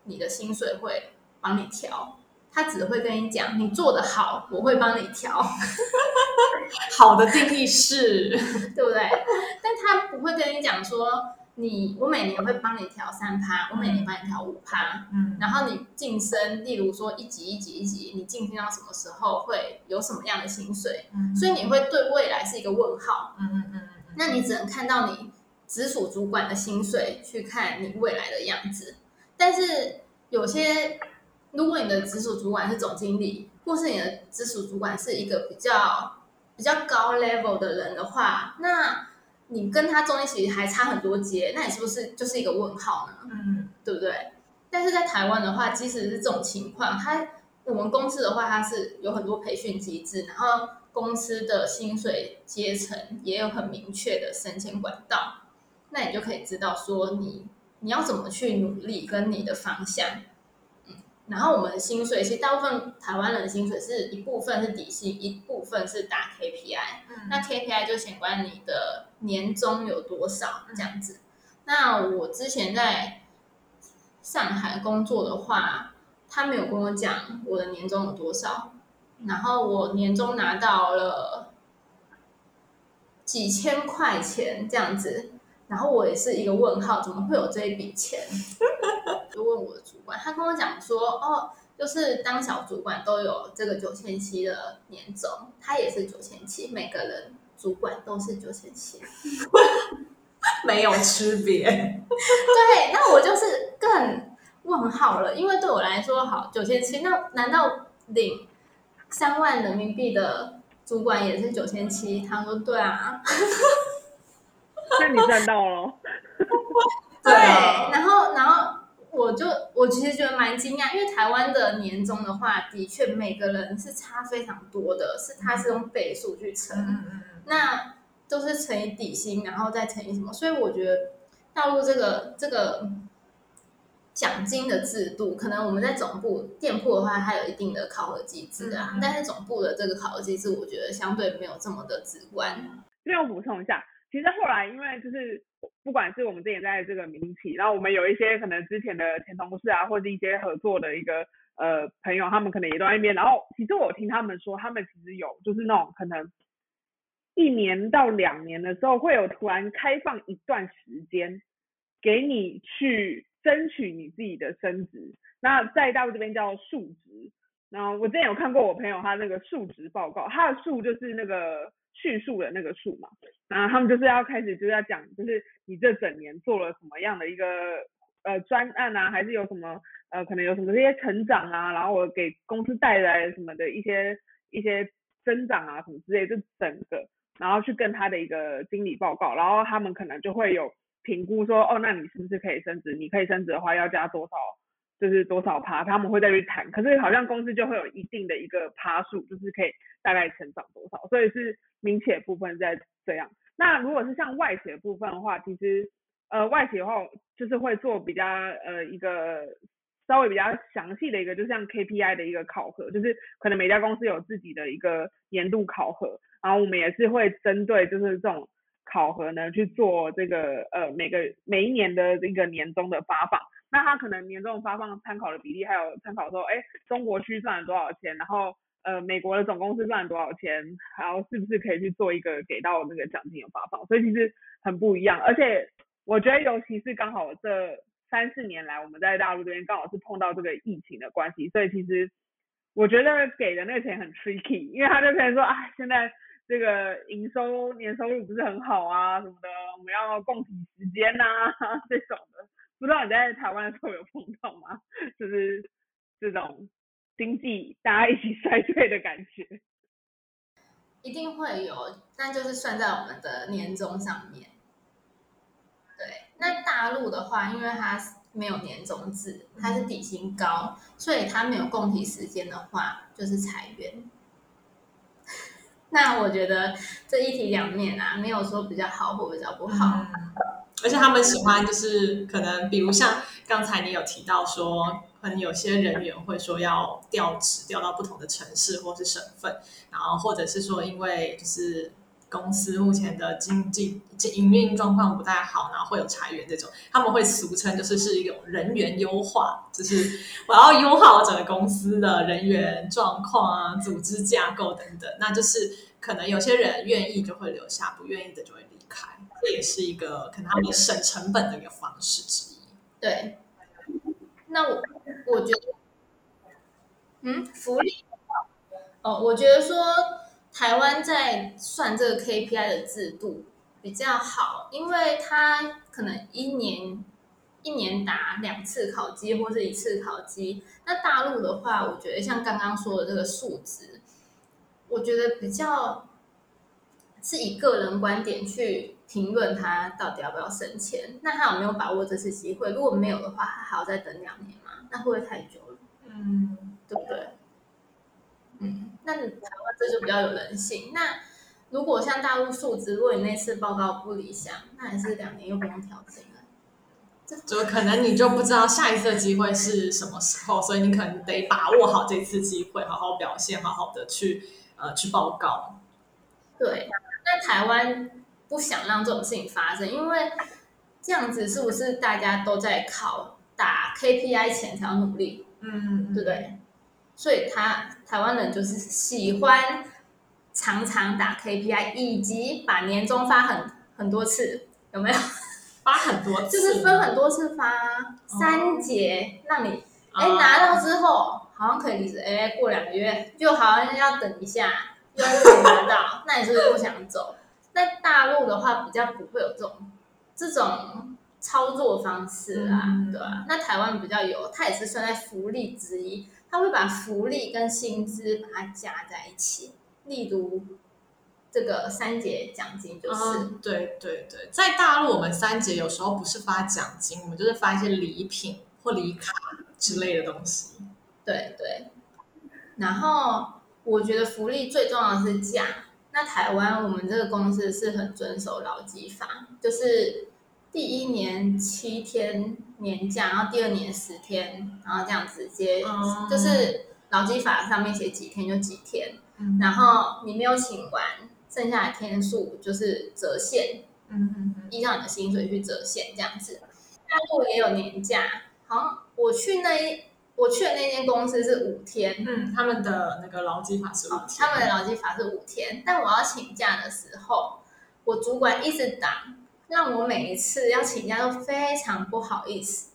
Speaker 2: 你的薪水会帮你调，他只会跟你讲你做得好，我会帮你调，
Speaker 3: 好的定义是，
Speaker 2: 对不对？但他不会跟你讲说你我每年会帮你调三趴，我每年帮你调五趴，
Speaker 3: 嗯
Speaker 2: 然后你晋升，例如说一级一级一级，你晋升到什么时候会有什么样的薪水，
Speaker 3: 嗯
Speaker 2: 所以你会对未来是一个问号。
Speaker 3: 嗯嗯嗯嗯
Speaker 2: 那你只能看到你直属主管的薪水，去看你未来的样子。但是有些，如果你的直属主管是总经理，或是你的直属主管是一个比较比较高 level 的人的话，那你跟他中间其实还差很多阶，那你是不是就是一个问号呢？
Speaker 3: 嗯
Speaker 2: 对不对？但是在台湾的话，即使是这种情况，它我们公司的话，它是有很多培训机制，然后公司的薪水阶层也有很明确的升迁管道，那你就可以知道说你你要怎么去努力跟你的方向。嗯，然后我们的薪水，其实大部分台湾人的薪水是一部分是底薪，一部分是打 KPI。
Speaker 3: 嗯
Speaker 2: 那 KPI 就显关你的年终有多少这样子。那我之前在上海工作的话，他没有跟我讲我的年终有多少，然后我年终拿到了几千块钱这样子，然后我也是一个问号，怎么会有这一笔钱？就问我的主管，他跟我讲说，哦，就是当小主管都有这个九千七的年终，他也是九千七，每个人主管都是九千七。
Speaker 3: 没有区别。
Speaker 2: 对，那我就是更问号了，因为对我来说，好九千七，那难道领三万人民币的主管也是九千七？他说对啊，
Speaker 1: 那你赚到了。
Speaker 3: 对啊
Speaker 2: 然后然后我就我其实觉得蛮惊讶，因为台湾的年终的话，的确每个人是差非常多的，是他是用倍数去乘，
Speaker 3: 嗯嗯嗯
Speaker 2: 那都是乘以底薪，然后再乘以什么，所以我觉得大陆这个这个奖金的制度，可能我们在总部店铺的话，它有一定的考核机制啊，但是总部的这个考核机制，我觉得相对没有这么的直观。
Speaker 1: 这边我补充一下，其实后来因为就是不管是我们之前在这个民企，然后我们有一些可能之前的前同事啊，或者一些合作的一个呃朋友，他们可能也都在那边。然后其实我听他们说，他们其实有就是那种可能一年到两年的时候，会有突然开放一段时间给你去争取你自己的升职。那在大陆这边叫述职。然后我之前有看过我朋友他那个述职报告，他的述就是那个叙述的那个数嘛。然后他们就是要开始就是要讲，就是你这整年做了什么样的一个呃专案啊，还是有什么呃可能有什么这些成长啊，然后我给公司带来什么的一些一些增长啊什么之类，就整个然后去跟他的一个经理报告，然后他们可能就会有评估说，哦，那你是不是可以升职？你可以升职的话要加多少？就是多少趴，他们会再去谈。可是好像公司就会有一定的一个趴数，就是可以大概成长多少，所以是民企的部分在这样。那如果是像外企的部分的话，其实呃外企的话就是会做比较呃一个稍微比较详细的一个，就像 KPI 的一个考核，就是可能每家公司有自己的一个年度考核，然后我们也是会针对就是这种考核呢去做这个呃每个每一年的一个年终的发放。那他可能年终发放参考的比例，还有参考说，哎，中国区赚了多少钱，然后呃美国的总公司赚多少钱，然后是不是可以去做一个给到那个奖金的发放，所以其实很不一样。而且我觉得，尤其是刚好这三四年来，我们在大陆这边刚好是碰到这个疫情的关系，所以其实我觉得给的那个钱很 tricky，因为他就可能说，啊，现在这个营收年收入不是很好啊什么的，我们要供体时间呐、这种的。不知道你在台湾的时候有碰到吗？就是这种经济大家一起衰退的感觉。
Speaker 2: 一定会有，但就是算在我们的年终上面。对，那大陆的话，因为它没有年终制，它是底薪高，所以它没有供体时间的话，就是裁员。那我觉得这一体两面啊，没有说比较好或比较不好。
Speaker 3: 嗯，而且他们喜欢就是可能，比如像刚才你有提到说，可能有些人员会说要调职，调到不同的城市或是省份，然后或者是说因为就是公司目前的经济营运状况不太好，然后会有裁员这种，他们会俗称就是是一种人员优化，就是我要优化我整个公司的人员状况啊、组织架构等等，那就是可能有些人愿意就会留下，不愿意的就会，这也是一个可能他们省成本的一个方式之一。
Speaker 2: 对，那我我觉得，嗯，福利哦，我觉得说台湾在算这个 KPI 的制度比较好，因为它可能一年一年打两次考绩或是一次考绩。那大陆的话，我觉得像刚刚说的这个数值，我觉得比较是以个人观点去评论他到底要不要升迁。那他有没有把握这次机会？如果没有的话，他还要再等两年吗？那会不会太久了？
Speaker 3: 嗯，
Speaker 2: 对不对？嗯，那台湾这就比较有人性。那如果像大陆数值，如果你那次报告不理想，那还是两年又不用调整了。
Speaker 3: 就可能你就不知道下一次的机会是什么时候，所以你可能得把握好这次机会，好好表现，好好的去呃去报告。
Speaker 2: 对，那台湾不想让这种事情发生，因为这样子是不是大家都在考打 KPI 前才要努力，
Speaker 3: 嗯，
Speaker 2: 对不对？所以他台湾人就是喜欢常常打 KPI，以及把年终发很很多次，有没有？
Speaker 3: 发很多次，
Speaker 2: 就是分很多次发，三节让你哎、
Speaker 3: 哦
Speaker 2: 拿到之后好像可以离职，哎过两个月就好像要等一下，又可以拿到，那你是不是不想走？那大陆的话比较不会有这种这种操作方式啊，
Speaker 3: 嗯
Speaker 2: 对吧、那台湾比较有，它也是算在福利之一，它会把福利跟薪资把它加在一起，例如这个三节奖金就是。
Speaker 3: 嗯，对对对，在大陆我们三节有时候不是发奖金，我们就是发一些礼品或礼卡之类的东西。
Speaker 2: 对对，然后我觉得福利最重要的是假。那台湾我们这个公司是很遵守劳基法，就是第一年七天年假，然后第二年十天，然后这样直接、
Speaker 3: 哦
Speaker 2: 就是劳基法上面写几天就几天，
Speaker 3: 嗯
Speaker 2: 然后你没有请完，剩下的天数就是折现，
Speaker 3: 嗯嗯嗯，
Speaker 2: 依照你的薪水去折现这样子。大陆也有年假，好像我去那一我去的那间公司是五天，
Speaker 3: 嗯，他们的那个劳基法是五天，
Speaker 2: 他们的劳基法是五天，但我要请假的时候，我主管一直挡，让我每一次要请假都非常不好意思，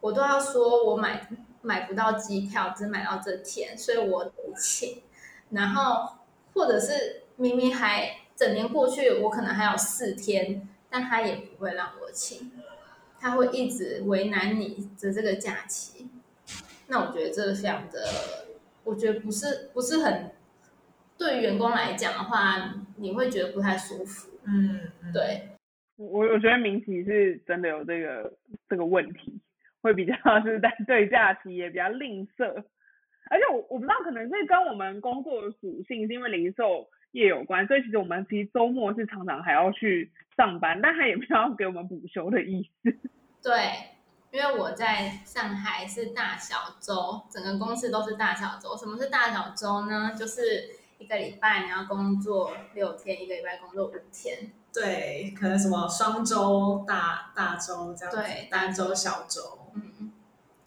Speaker 2: 我都要说我买买不到机票，只买到这天，所以我得请。然后或者是明明还整年过去，我可能还有四天，但他也不会让我请，他会一直为难你的这个假期。那我觉得这个非常的，我觉得不是不是很对于员工来讲的话，你会觉得不太舒服。
Speaker 3: 嗯，嗯，
Speaker 2: 对，
Speaker 1: 我我觉得民企是真的有这个这个问题，会比较是在对假期也比较吝啬，而且我我不知道可能是跟我们工作的属性是因为零售业有关，所以其实我们其实周末是常常还要去上班，但他也没有要给我们补休的意思。
Speaker 2: 对，因为我在上海是大小周，整个公司都是大小周。什么是大小周呢？就是一个礼拜你要工作六天，一个礼拜工作五天。
Speaker 3: 对，可能什么双周、大大周这样子，
Speaker 2: 对
Speaker 3: 单周、小周。
Speaker 2: 嗯，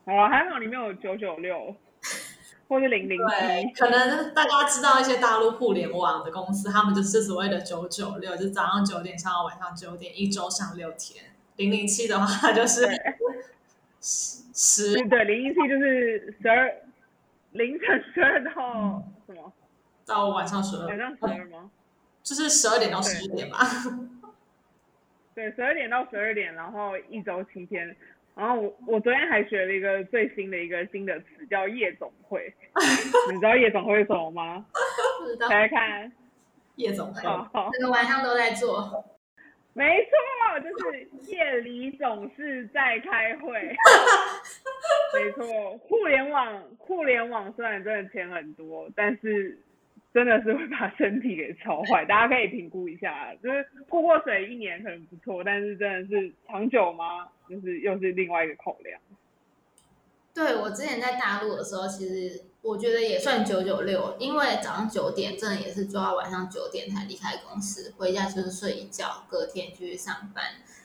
Speaker 1: 好啊，还好里面有九九六，或是零零
Speaker 3: 对，
Speaker 1: 七。
Speaker 3: 可能大家知道一些大陆互联网的公司，他们就是所谓的九九六，就是早上九点上到晚上九点，一周上六天。零零七的话就是十十
Speaker 1: 对零，零一七就是十二凌晨十二到什么？
Speaker 3: 到晚上十二
Speaker 1: 晚，上十二吗？
Speaker 3: 就是十二点到十一点吧。
Speaker 1: 对，十二点到十二点，然后一周七天，然后我我昨天还学了一个最新的一个新的词，叫夜总会。你知道夜总会是什么吗？
Speaker 2: 不知道
Speaker 1: 猜猜看。
Speaker 3: 夜总会，
Speaker 1: 哦，
Speaker 2: 整个晚上都在做。
Speaker 1: 没错，就是夜里总是在开会。没错，互联网互联网虽然真的钱很多，但是真的是会把身体给操坏。大家可以评估一下，就是过过水一年可能不错，但是真的是长久吗？就是又是另外一个考量。
Speaker 2: 对我之前在大陆的时候，其实我觉得也算九九六，因为早上九点真的也是做到晚上九点才离开公司，回家就是睡一觉，隔天继续上班。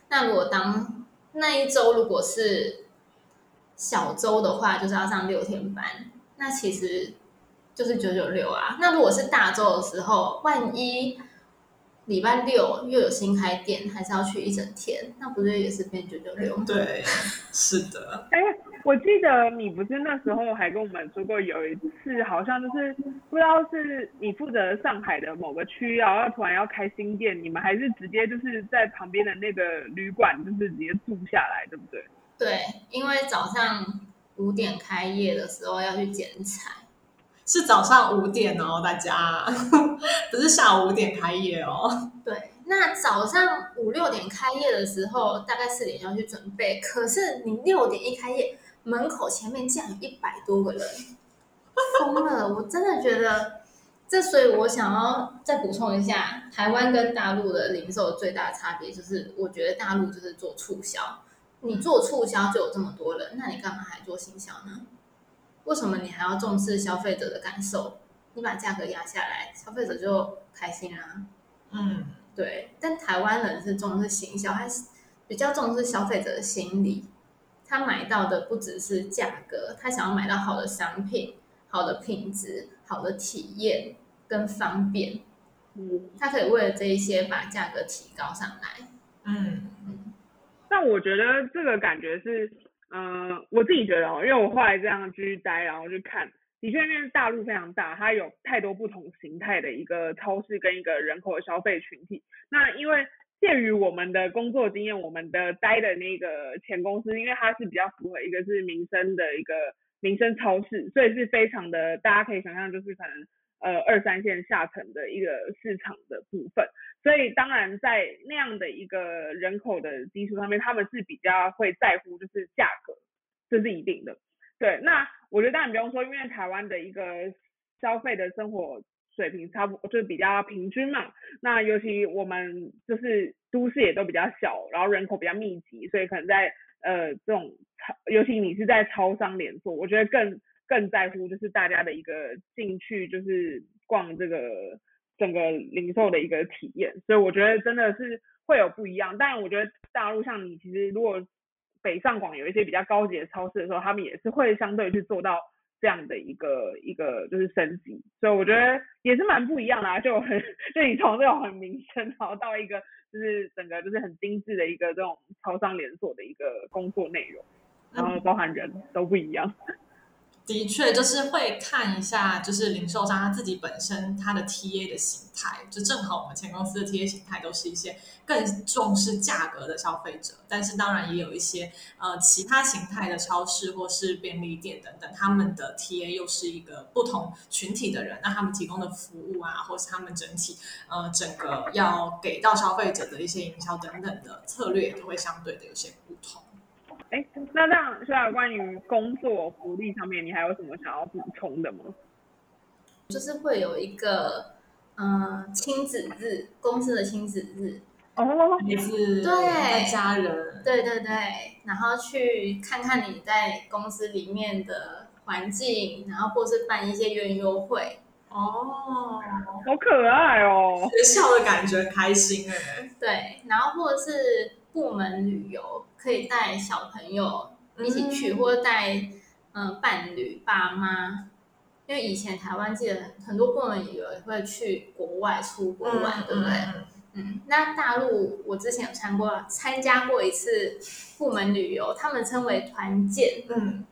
Speaker 2: 那如果当那一周如果是小周的话，就是要上六天班，那其实就是九九六啊。那如果是大周的时候，万一礼拜六又有新开店，还是要去一整天，那不是也是变九九六？
Speaker 3: 对，是的，
Speaker 1: 哎，我记得你不是那时候还跟我们说过，有一次好像就是不知道是你负责上海的某个区，然后突然要开新店，你们还是直接就是在旁边的那个旅馆，就是直接住下来，对不对？
Speaker 2: 对，因为早上五点开业的时候要去剪彩。
Speaker 3: 是早上五点哦，大家不是下午五点开业哦。
Speaker 2: 对，那早上五六点开业的时候，大概四点要去准备。可是你六点一开业，门口前面竟然有一百多个人，疯了！我真的觉得，这所以我想要再补充一下，台湾跟大陆的零售最大的差别就是，我觉得大陆就是做促销，你做促销就有这么多人，那你干嘛还做行销呢？为什么你还要重视消费者的感受？你把价格压下来，消费者就开心啦。
Speaker 3: 嗯，
Speaker 2: 对。但台湾人是重视行销，还是比较重视消费者的心理？他买到的不只是价格，他想要买到好的商品、好的品质、好的体验跟方便。
Speaker 1: 嗯，
Speaker 2: 他可以为了这一些把价格提高上来。
Speaker 3: 嗯，
Speaker 1: 但我觉得这个感觉是。嗯，我自己觉得哦，因为我后来这样继续待，然后去看，的确，因为大陆非常大，它有太多不同形态的一个超市跟一个人口的消费群体。那因为鉴于我们的工作经验，我们的待的那个前公司，因为它是比较符合一个是民生的一个民生超市，所以是非常的，大家可以想象，就是可能。呃，二三线下层的一个市场的部分，所以当然在那样的一个人口的基础上面，他们是比较会在乎就是价格，这是一定的。对，那我觉得当然不用说，因为台湾的一个消费的生活水平差不就是比较平均嘛。那尤其我们就是都市也都比较小，然后人口比较密集，所以可能在呃这种超，尤其你是在超商连锁，我觉得更。更在乎就是大家的一个进去，就是逛这个整个零售的一个体验，所以我觉得真的是会有不一样。但我觉得大陆像你，其实如果北上广有一些比较高级的超市的时候，他们也是会相对去做到这样的一个一个就是升级，所以我觉得也是蛮不一样的。就很 就你从这种很民生，然后到一个就是整个就是很精致的一个这种超商连锁的一个工作内容，然后包含人都不一样。
Speaker 3: 的确，就是会看一下，就是零售商他自己本身他的 TA 的形态，就正好我们前公司的 TA 形态都是一些更重视价格的消费者，但是当然也有一些呃其他形态的超市或是便利店等等，他们的 TA 又是一个不同群体的人，那他们提供的服务啊，或是他们整体呃整个要给到消费者的一些营销等等的策略，都会相对的有些不同。
Speaker 1: 哎，那这样，虽然关于工作福利上面，你还有什么想要补充的吗？
Speaker 2: 就是会有一个，嗯，亲子日，公司的亲子日，
Speaker 1: 哦，
Speaker 3: 也是
Speaker 2: 对
Speaker 3: 家人，
Speaker 2: 对对对，然后去看看你在公司里面的环境，然后或是办一些员优惠，
Speaker 3: 哦，
Speaker 1: 好可爱哦，
Speaker 3: 学校的感觉开心哎，
Speaker 2: 对，然后或者是部门旅游。可以带小朋友一起去，或者带嗯伴侣、爸妈，因为以前台湾记得很多部门也会去国外出国玩，对不对？嗯，那大陆我之前有参过参加过一次部门旅游，他们称为团建。
Speaker 3: 嗯，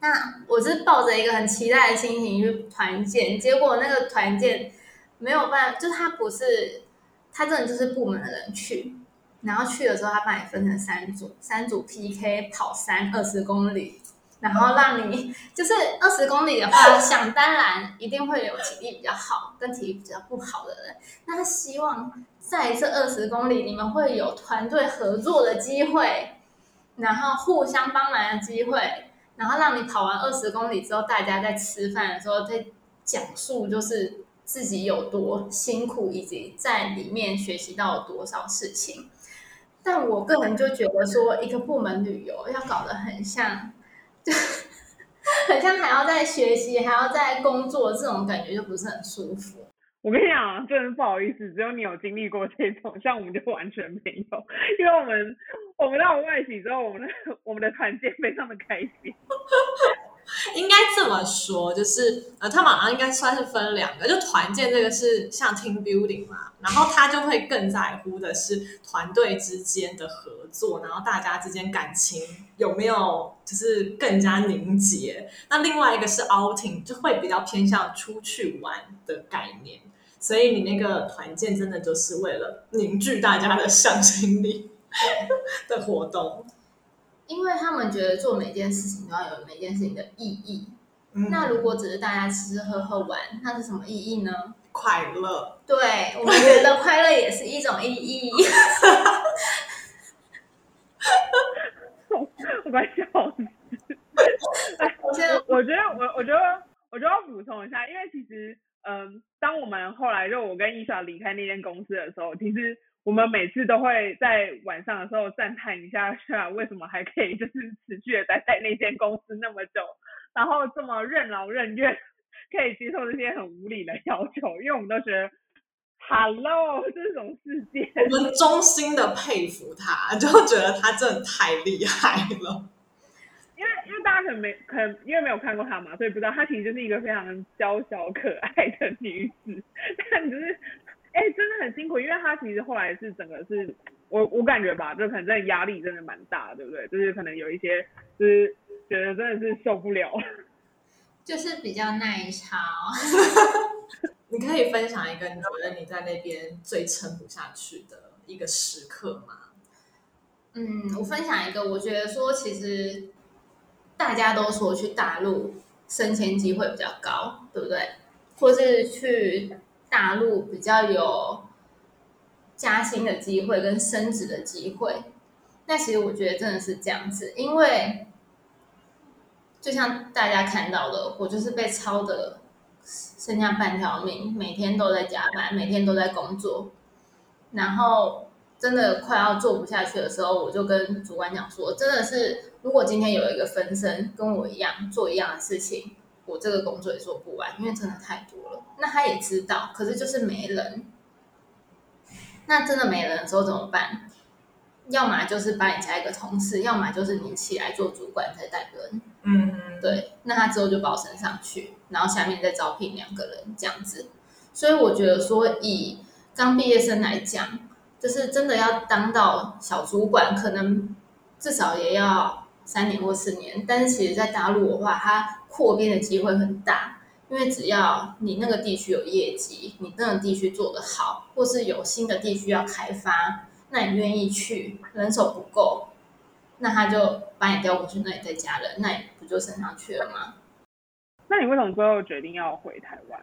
Speaker 2: 那我是抱着一个很期待的心情去团建，结果那个团建没有办法，就他不是他真的就是部门的人去。然后去的时候他把你分成三组，三组 PK 跑三二十公里，然后让你就是二十公里的话，想当然一定会有体力比较好跟体力比较不好的人。那他希望在这二十公里，你们会有团队合作的机会，然后互相帮忙的机会，然后让你跑完二十公里之后，大家在吃饭的时候再讲述就是自己有多辛苦，以及在里面学习到了多少事情。但我个人就觉得说，一个部门旅游要搞得很像，就 很像还要在学习，还要在工作，这种感觉就不是很舒服。
Speaker 1: 我跟你讲，真的不好意思，只有你有经历过这种，像我们就完全没有，因为我们我们到外企之后，我们的我们的团建非常的开心。
Speaker 3: 应该这么说，就是呃，他们好像应该算是分两个，就团建这个是像 team building 嘛，然后他就会更在乎的是团队之间的合作，然后大家之间感情有没有就是更加凝结。那另外一个是 outing，就会比较偏向出去玩的概念，所以你那个团建真的就是为了凝聚大家的向心力 的活动。
Speaker 2: 因为他们觉得做每件事情都要有每件事情的意义。
Speaker 3: 嗯
Speaker 2: 那如果只是大家吃吃喝喝玩，那是什么意义呢？
Speaker 3: 快乐，
Speaker 2: 对我们觉得快乐也是一种意义。
Speaker 1: 我快笑死。
Speaker 2: 我现在
Speaker 1: 我觉得我我觉得我就要补充一下，因为其实嗯，当我们后来就我跟伊莎离开那间公司的时候，其实我们每次都会在晚上的时候赞叹一下，下为什么还可以就是持续的待在那间公司那么久，然后这么任劳任怨，可以接受这些很无理的要求，因为我们都觉得。Hello，这种世界，
Speaker 3: 我们衷心的佩服他，就觉得他真的太厉害了。
Speaker 1: 因为因为大家可能没可能因为没有看过她嘛，所以不知道她其实就是一个非常娇小可爱的女子，但只是哎、真的很辛苦，因为他其实后来是整个是我我感觉吧，就可能真的压力真的蛮大，对不对？就是可能有一些就是觉得真的是受不了。
Speaker 2: 就是比较耐操。
Speaker 3: 你可以分享一个你觉得你在那边最撑不下去的一个时刻吗？
Speaker 2: 嗯，我分享一个，我觉得说其实大家都说去大陆升迁机会比较高，对不对？或是去大陆比较有加薪的机会跟升职的机会。那其实我觉得真的是这样子，因为就像大家看到的，我就是被操的剩下半条命，每天都在加班，每天都在工作，然后真的快要做不下去的时候，我就跟主管讲说，真的是如果今天有一个分身跟我一样做一样的事情，我这个工作也做不完，因为真的太多了。那他也知道，可是就是没人。那真的没人的时候怎么办？要么就是把你加一个同事，要么就是你起来做主管再带人。
Speaker 3: 嗯，
Speaker 2: 对，那他之后就把我升上去，然后下面再招聘两个人这样子。所以我觉得说，以刚毕业生来讲，就是真的要当到小主管，可能至少也要三年或四年。但是其实，在大陆的话，它扩编的机会很大，因为只要你那个地区有业绩，你那个地区做得好，或是有新的地区要开发，那你愿意去，人手不够，那他就把你调过去那你再加人，那你不就升上去了吗？
Speaker 1: 那你为什么最后决定要回台湾？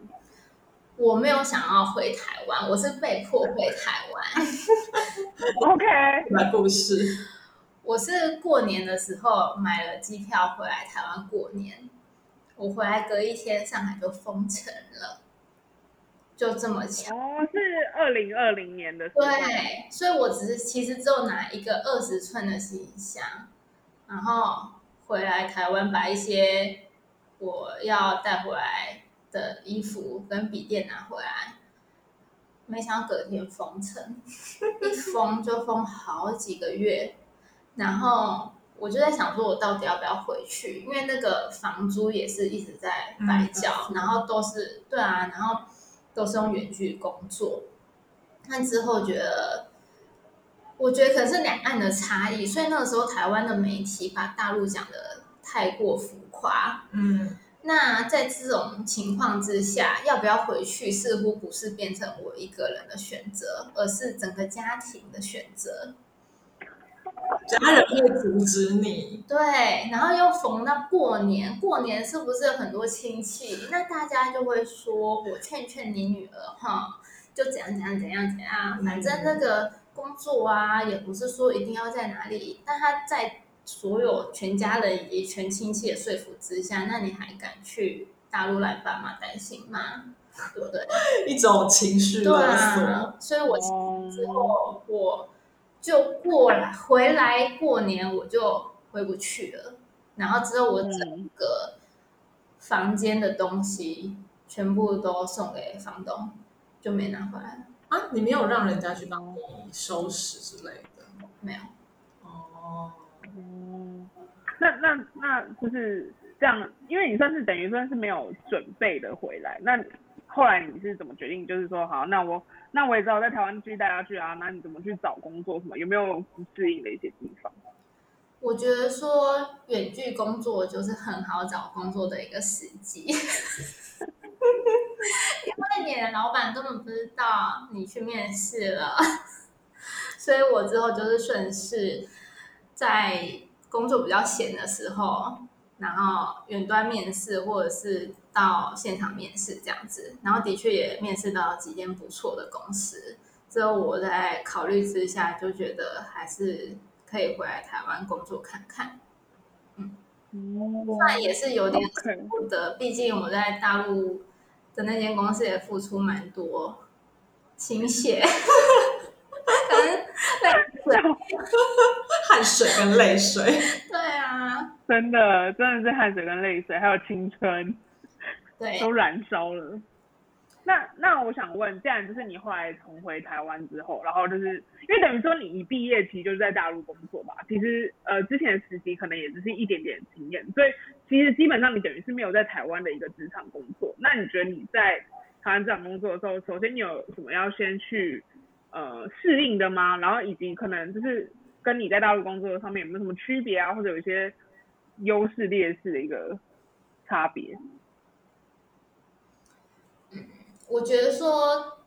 Speaker 2: 我没有想要回台湾，我是被迫回台湾。
Speaker 1: OK，
Speaker 3: 来故事，
Speaker 2: 我是过年的时候买了机票回来台湾过年，我回来隔一天上海就封城了，就这么巧。
Speaker 1: 哦，是二零二零年的。
Speaker 2: 对，所以我只是其实只有拿一个二十寸的行李箱，然后回来台湾把一些我要带回来的衣服跟笔电拿回来，没想到隔天封城，一封就封好几个月，然后我就在想说，我到底要不要回去？因为那个房租也是一直在白缴，
Speaker 3: 嗯
Speaker 2: 然后都是对啊，然后都是用远距工作。那之后觉得，我觉得可能是两岸的差异，所以那个时候台湾的媒体把大陆讲的太过浮夸。
Speaker 3: 嗯
Speaker 2: 那在这种情况之下，要不要回去，似乎不是变成我一个人的选择，而是整个家庭的选择。
Speaker 3: 家人会阻止你。
Speaker 2: 对，然后又逢到过年，过年是不是很多亲戚？那大家就会说，我劝劝你女儿哈，就怎样怎样怎样怎样，反正那个工作啊，也不是说一定要在哪里，但他在所有全家人以及全亲戚的说服之下，那你还敢去大陆来爸妈担心吗？对不对？
Speaker 3: 一种情绪
Speaker 2: 对
Speaker 3: 勒
Speaker 2: 啊
Speaker 3: 索。，
Speaker 2: 所以我
Speaker 1: 哦
Speaker 2: 之后我就过来回来过年我就回不去了，然后之后我整
Speaker 1: 嗯
Speaker 2: 个房间的东西全部都送给房东，就没拿回来了，
Speaker 3: 啊，你没有让人家去帮你收拾之类的？
Speaker 2: 没有。
Speaker 3: 哦，
Speaker 1: 哦，那那那就是这样，因为你算是等于算是没有准备的回来，那后来你是怎么决定？就是说，好，那我那我也知道在台湾继续待下去啊，那你怎么去找工作什么？有没有不适应的一些地方？
Speaker 2: 我觉得说远距工作就是很好找工作的一个时机，因为你的老板根本不知道你去面试了，所以我之后就是顺势在工作比较闲的时候，然后远端面试或者是到现场面试这样子，然后的确也面试到几间不错的公司，之后我在考虑之下就觉得还是可以回来台湾工作看看。
Speaker 1: 嗯，
Speaker 2: 那也是有点舍不得，毕竟我在大陆的那间公司也付出蛮多心血，可能泪水。
Speaker 3: 汗水跟泪水。
Speaker 2: 对啊，
Speaker 1: 真的真的是汗水跟泪水，还有青春
Speaker 2: 对，
Speaker 1: 都燃烧了。那那我想问，既然就是你后来重回台湾之后，然后就是因为等于说你一毕业其实就是在大陆工作吧，其实呃之前实习可能也只是一点点经验，所以其实基本上你等于是没有在台湾的一个职场工作。那你觉得你在台湾职场工作的时候，首先你有什么要先去呃适应的吗？然后以及可能就是跟你在大陆工作上面有没有什么区别啊，或者有一些优势劣势的一个差别？
Speaker 2: 我觉得说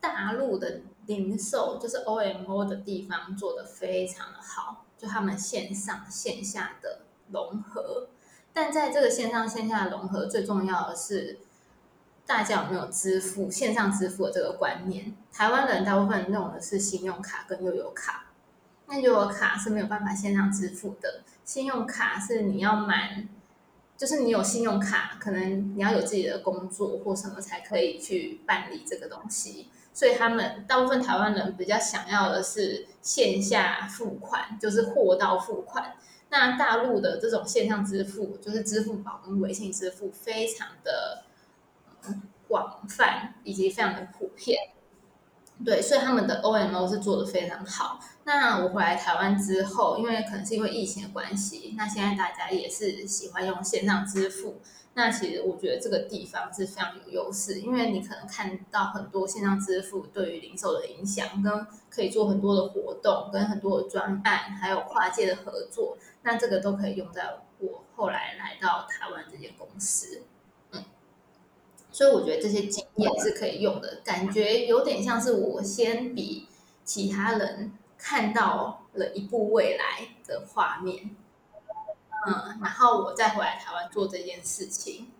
Speaker 2: 大陆的零售就是 OMO 的地方做的非常的好，就他们线上线下的融合。但在这个线上线下的融合，最重要的是大家有没有支付线上支付的这个观念。台湾人大部分用的是信用卡跟悠游卡，那悠游卡是没有办法线上支付的，信用卡是你要满就是你有信用卡，可能你要有自己的工作或什么才可以去办理这个东西。所以他们大部分台湾人比较想要的是线下付款，就是货到付款。那大陆的这种线上支付，就是支付宝跟微信支付，非常的广泛以及非常的普遍。对，所以他们的 OMO 是做的非常好。那我回来台湾之后，因为可能是因为疫情的关系，那现在大家也是喜欢用线上支付。那其实我觉得这个地方是非常有优势，因为你可能看到很多线上支付对于零售的影响，跟可以做很多的活动，跟很多的专案，还有跨界的合作。那这个都可以用在我后来来到台湾这间公司。所以我觉得这些经验是可以用的，感觉有点像是我先比其他人看到了一部未来的画面。嗯，然后我再回来台湾做这件事情。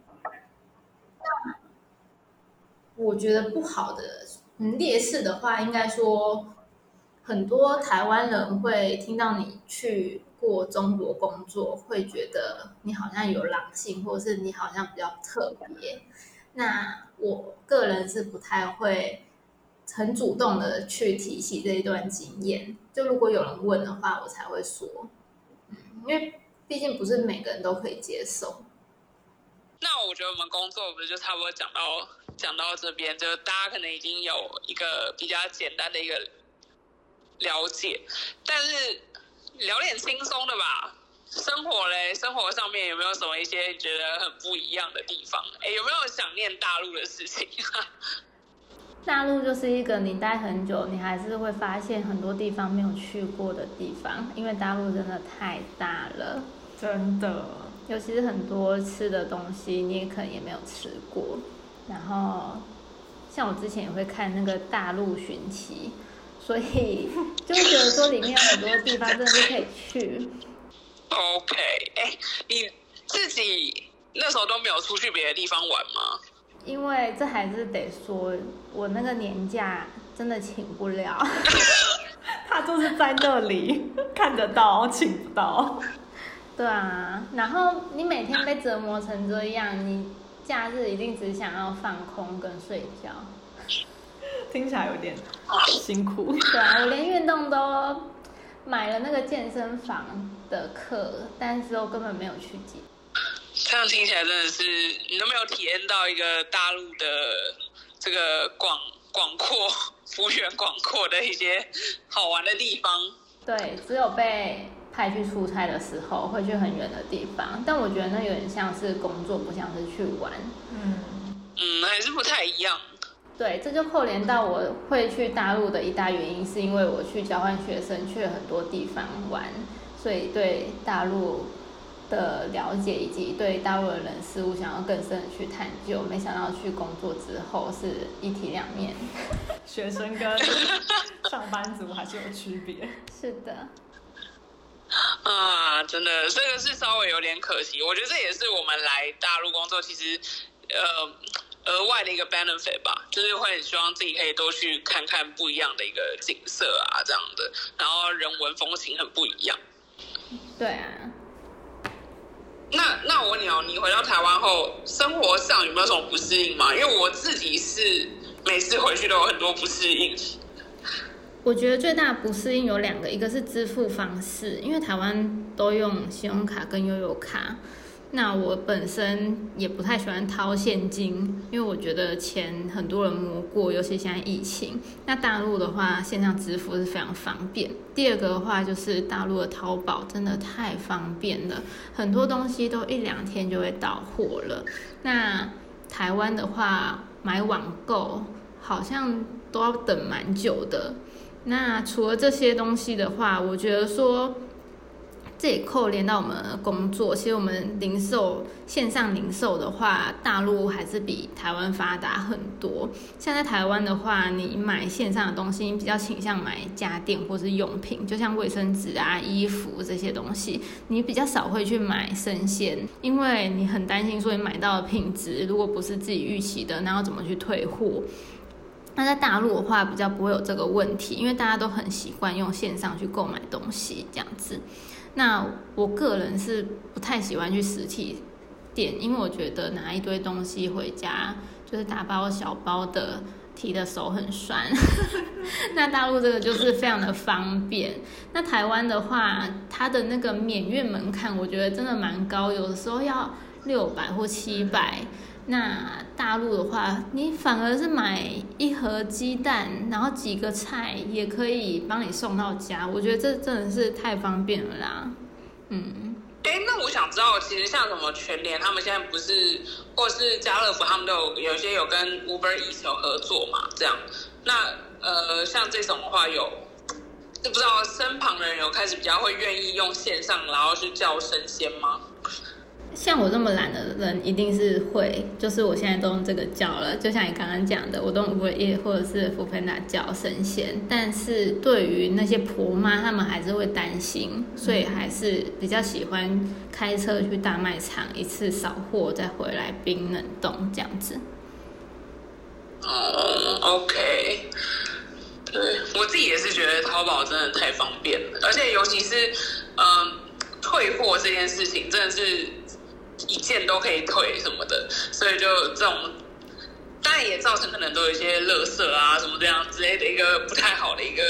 Speaker 2: 那我觉得不好的，劣势的话，应该说很多台湾人会听到你去过中国工作，会觉得你好像有狼性，或者是你好像比较特别。那我个人是不太会很主动的去提起这一段经验。就如果有人问的话，我才会说，因为毕竟不是每个人都可以接受。
Speaker 4: 那我觉得我们工作不是就差不多讲到讲到这边，就大家可能已经有一个比较简单的一个了解，但是聊点轻松的吧。生活嘞，生活上面有没有什么一些觉得很不一样的地方？哎，有没有想念大陆的事情？
Speaker 2: 大陆就是一个你待很久，你还是会发现很多地方没有去过的地方，因为大陆真的太大了。
Speaker 3: 真的，
Speaker 2: 尤其是很多吃的东西，你也可能也没有吃过。然后，像我之前也会看那个大陆寻奇，所以就会觉得说里面有很多地方真的是可以去。
Speaker 4: OK，哎，你自己那时候都没有出去别的地方玩吗？
Speaker 2: 因为这还是得说，我那个年假真的请不了。
Speaker 3: 他就是在那里看得到，请不到。
Speaker 2: 对啊，然后你每天被折磨成这样，你假日一定只想要放空跟睡觉。
Speaker 3: 听起来有点辛苦。
Speaker 2: 对啊，我连运动都买了那个健身房的课，但是我根本没有去接。
Speaker 4: 这样听起来真的是，你都没有体验到一个大陆的这个广广阔、幅员广阔的一些好玩的地方。
Speaker 2: 对，只有被派去出差的时候会去很远的地方，但我觉得那有点像是工作，不像是去玩。
Speaker 3: 嗯，
Speaker 4: 嗯，还是不太一样。
Speaker 2: 对，这就扣连到我会去大陆的一大原因，是因为我去交换学生，去了很多地方玩，所以对大陆的了解以及对大陆的人事物想要更深的去探究。没想到去工作之后是一体两面。
Speaker 3: 学生跟上班族还是有区别。
Speaker 2: 是的，
Speaker 4: 啊，真的，这个是稍微有点可惜。我觉得这也是我们来大陆工作，其实呃额外的一个 benefit 吧，就是会很希望自己可以多去看看不一样的一个景色啊，这样的，然后人文风情很不一样。
Speaker 2: 对啊。
Speaker 4: 那那我问你哦，你回到台湾后，生活上有没有什么不适应吗？因为我自己是每次回去都有很多不适应。
Speaker 2: 我觉得最大的不适应有两个，一个是支付方式，因为台湾都用信用卡跟悠游卡，那我本身也不太喜欢掏现金，因为我觉得钱很多人摸过，尤其现在疫情。那大陆的话，线上支付是非常方便。第二个的话，就是大陆的淘宝真的太方便了，很多东西都一两天就会到货了。那台湾的话，买网购好像都要等蛮久的。那除了这些东西的话，我觉得说，这也扣连到我们工作。其实我们零售线上零售的话，大陆还是比台湾发达很多。像在台湾的话，你买线上的东西，你比较倾向买家电或是用品，就像卫生纸啊、衣服这些东西，你比较少会去买生鲜，因为你很担心说你买到的品质如果不是自己预期的，那要怎么去退货？那在大陆的话，比较不会有这个问题，因为大家都很习惯用线上去购买东西这样子。那我个人是不太喜欢去实体店，因为我觉得拿一堆东西回家就是大包小包的，提的手很酸。那大陆这个就是非常的方便。那台湾的话，它的那个免运门槛，我觉得真的蛮高，有的时候要六百或七百。那大陆的话，你反而是买一盒鸡蛋，然后几个菜也可以帮你送到家，我觉得这真的是太方便了啦。嗯，
Speaker 4: 哎，那我想知道，其实像什么全联，他们现在不是，或是家乐福，他们都有有些有跟 Uber Eats 有合作嘛？这样，那呃，像这种的话有，就不知道身旁的人有开始比较会愿意用线上，然后去叫生鲜吗？
Speaker 2: 像我这么懒的人，一定是会，就是我现在都用这个叫了，就像你刚刚讲的，我都 Uber Eats 或者是 f o o p a n d a 叫生鲜，但是对于那些婆妈，她们还是会担心，所以还是比较喜欢开车去大卖场一次扫货，再回来冰冷冻这样子。
Speaker 4: 哦，OK，对我自己也是觉得淘宝真的太方便了，而且尤其是嗯退货这件事情，真的是一件都可以退什么的，所以就这种。当然也造成可能都有一些垃圾啊什么这样之类的一个不太好的一个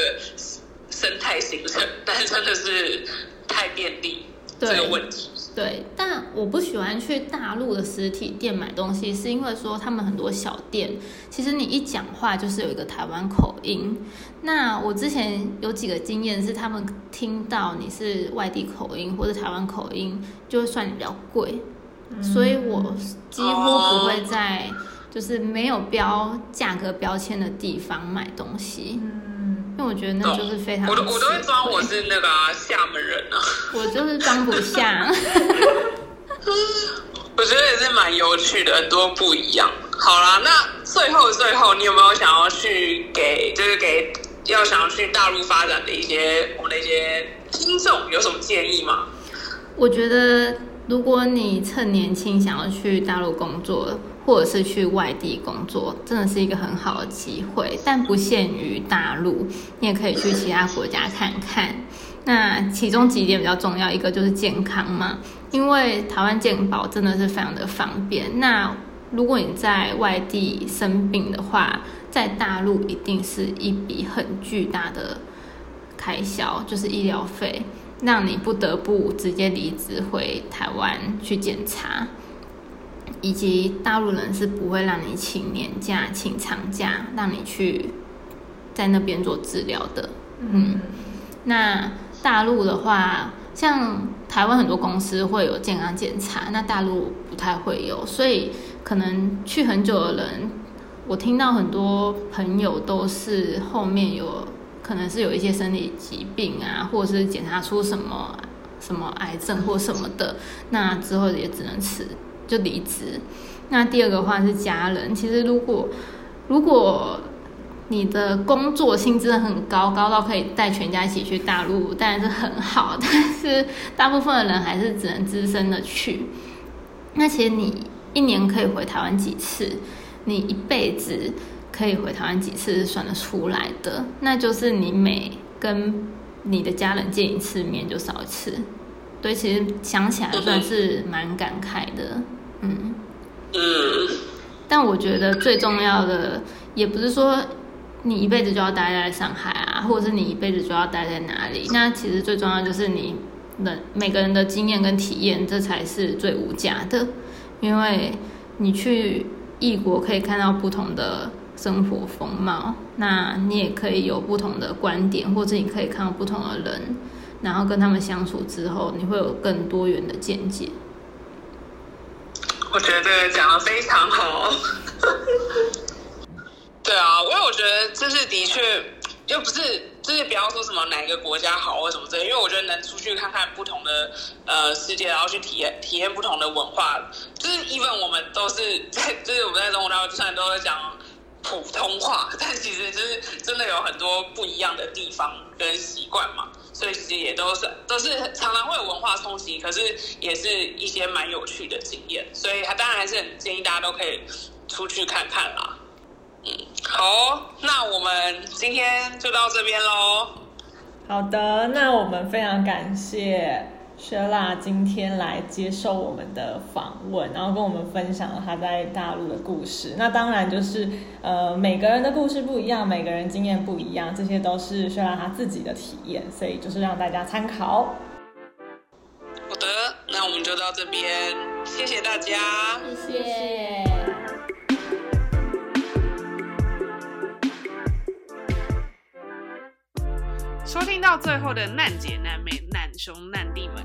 Speaker 4: 生态形成，但是真的是太便利这个问题。
Speaker 2: 对，但我不喜欢去大陆的实体店买东西，是因为说他们很多小店，其实你一讲话就是有一个台湾口音。那我之前有几个经验是，他们听到你是外地口音或者台湾口音，就会算你比较贵，所以我几乎不会在就是没有标价格标签的地方买东西。
Speaker 3: 嗯，
Speaker 2: 因为我觉得那就是非常
Speaker 4: 我都我都会
Speaker 2: 吃
Speaker 4: 装我是那个、啊、厦门人啊。
Speaker 2: 我就是装不下。
Speaker 4: 我觉得也是蛮有趣的，很多不一样。好啦，那最后最后，你有没有想要去给，就是给要想要去大陆发展的一些我们的一些听众有什么建议吗？
Speaker 2: 我觉得，如果你趁年轻想要去大陆工作，或者是去外地工作，真的是一个很好的机会。但不限于大陆，你也可以去其他国家看看。那其中几点比较重要，一个就是健康嘛，因为台湾健保真的是非常的方便。那如果你在外地生病的话，在大陆一定是一笔很巨大的开销，就是医疗费，让你不得不直接离职回台湾去检查。以及大陆人是不会让你请年假、请长假，让你去在那边做治疗的。嗯，那大陆的话，像台湾很多公司会有健康检查，那大陆不太会有，所以可能去很久的人，我听到很多朋友都是后面有可能是有一些生理疾病啊，或者是检查出什么什么癌症或什么的，那之后也只能辞。就离职。那第二个话是家人。其实如果如果你的工作薪资很高，高到可以带全家一起去大陆，当然是很好。但是大部分的人还是只能只身的去。那其实你一年可以回台湾几次？你一辈子可以回台湾几次是算得出来的。那就是你每跟你的家人见一次面就少一次。对，其实想起来算是蛮感慨的，嗯，
Speaker 4: 嗯，
Speaker 2: 但我觉得最重要的也不是说你一辈子就要待在上海啊，或者是你一辈子就要待在哪里。那其实最重要就是你的每个人的经验跟体验，这才是最无价的。因为你去异国可以看到不同的生活风貌，那你也可以有不同的观点，或者你可以看到不同的人。然后跟他们相处之后，你会有更多元的见解。
Speaker 4: 我觉得讲的非常好。对啊，因为我觉得这是的确，又不是就是不要说什么哪个国家好或什么之类，因为我觉得能出去看看不同的呃世界，然后去体验体验不同的文化，就是 even 我们都是在就是我们在中国大陆虽然都在讲普通话，但其实就是真的有很多不一样的地方跟习惯嘛。所以其实也都是都是常常会有文化冲击，可是也是一些蛮有趣的经验，所以他当然还是很建议大家都可以出去看看啦。嗯，好，那我们今天就到这边喽。
Speaker 3: 好的，那我们非常感谢。雪拉今天来接受我们的访问，然后跟我们分享了他在大陆的故事。那当然就是呃，每个人的故事不一样，每个人经验不一样，这些都是薛拉他自己的体验，所以就是让大家参考。
Speaker 4: 好的，那我们就到这边，谢谢大家，
Speaker 2: 谢谢。
Speaker 1: 收听到最后的难姐难妹难兄难弟们，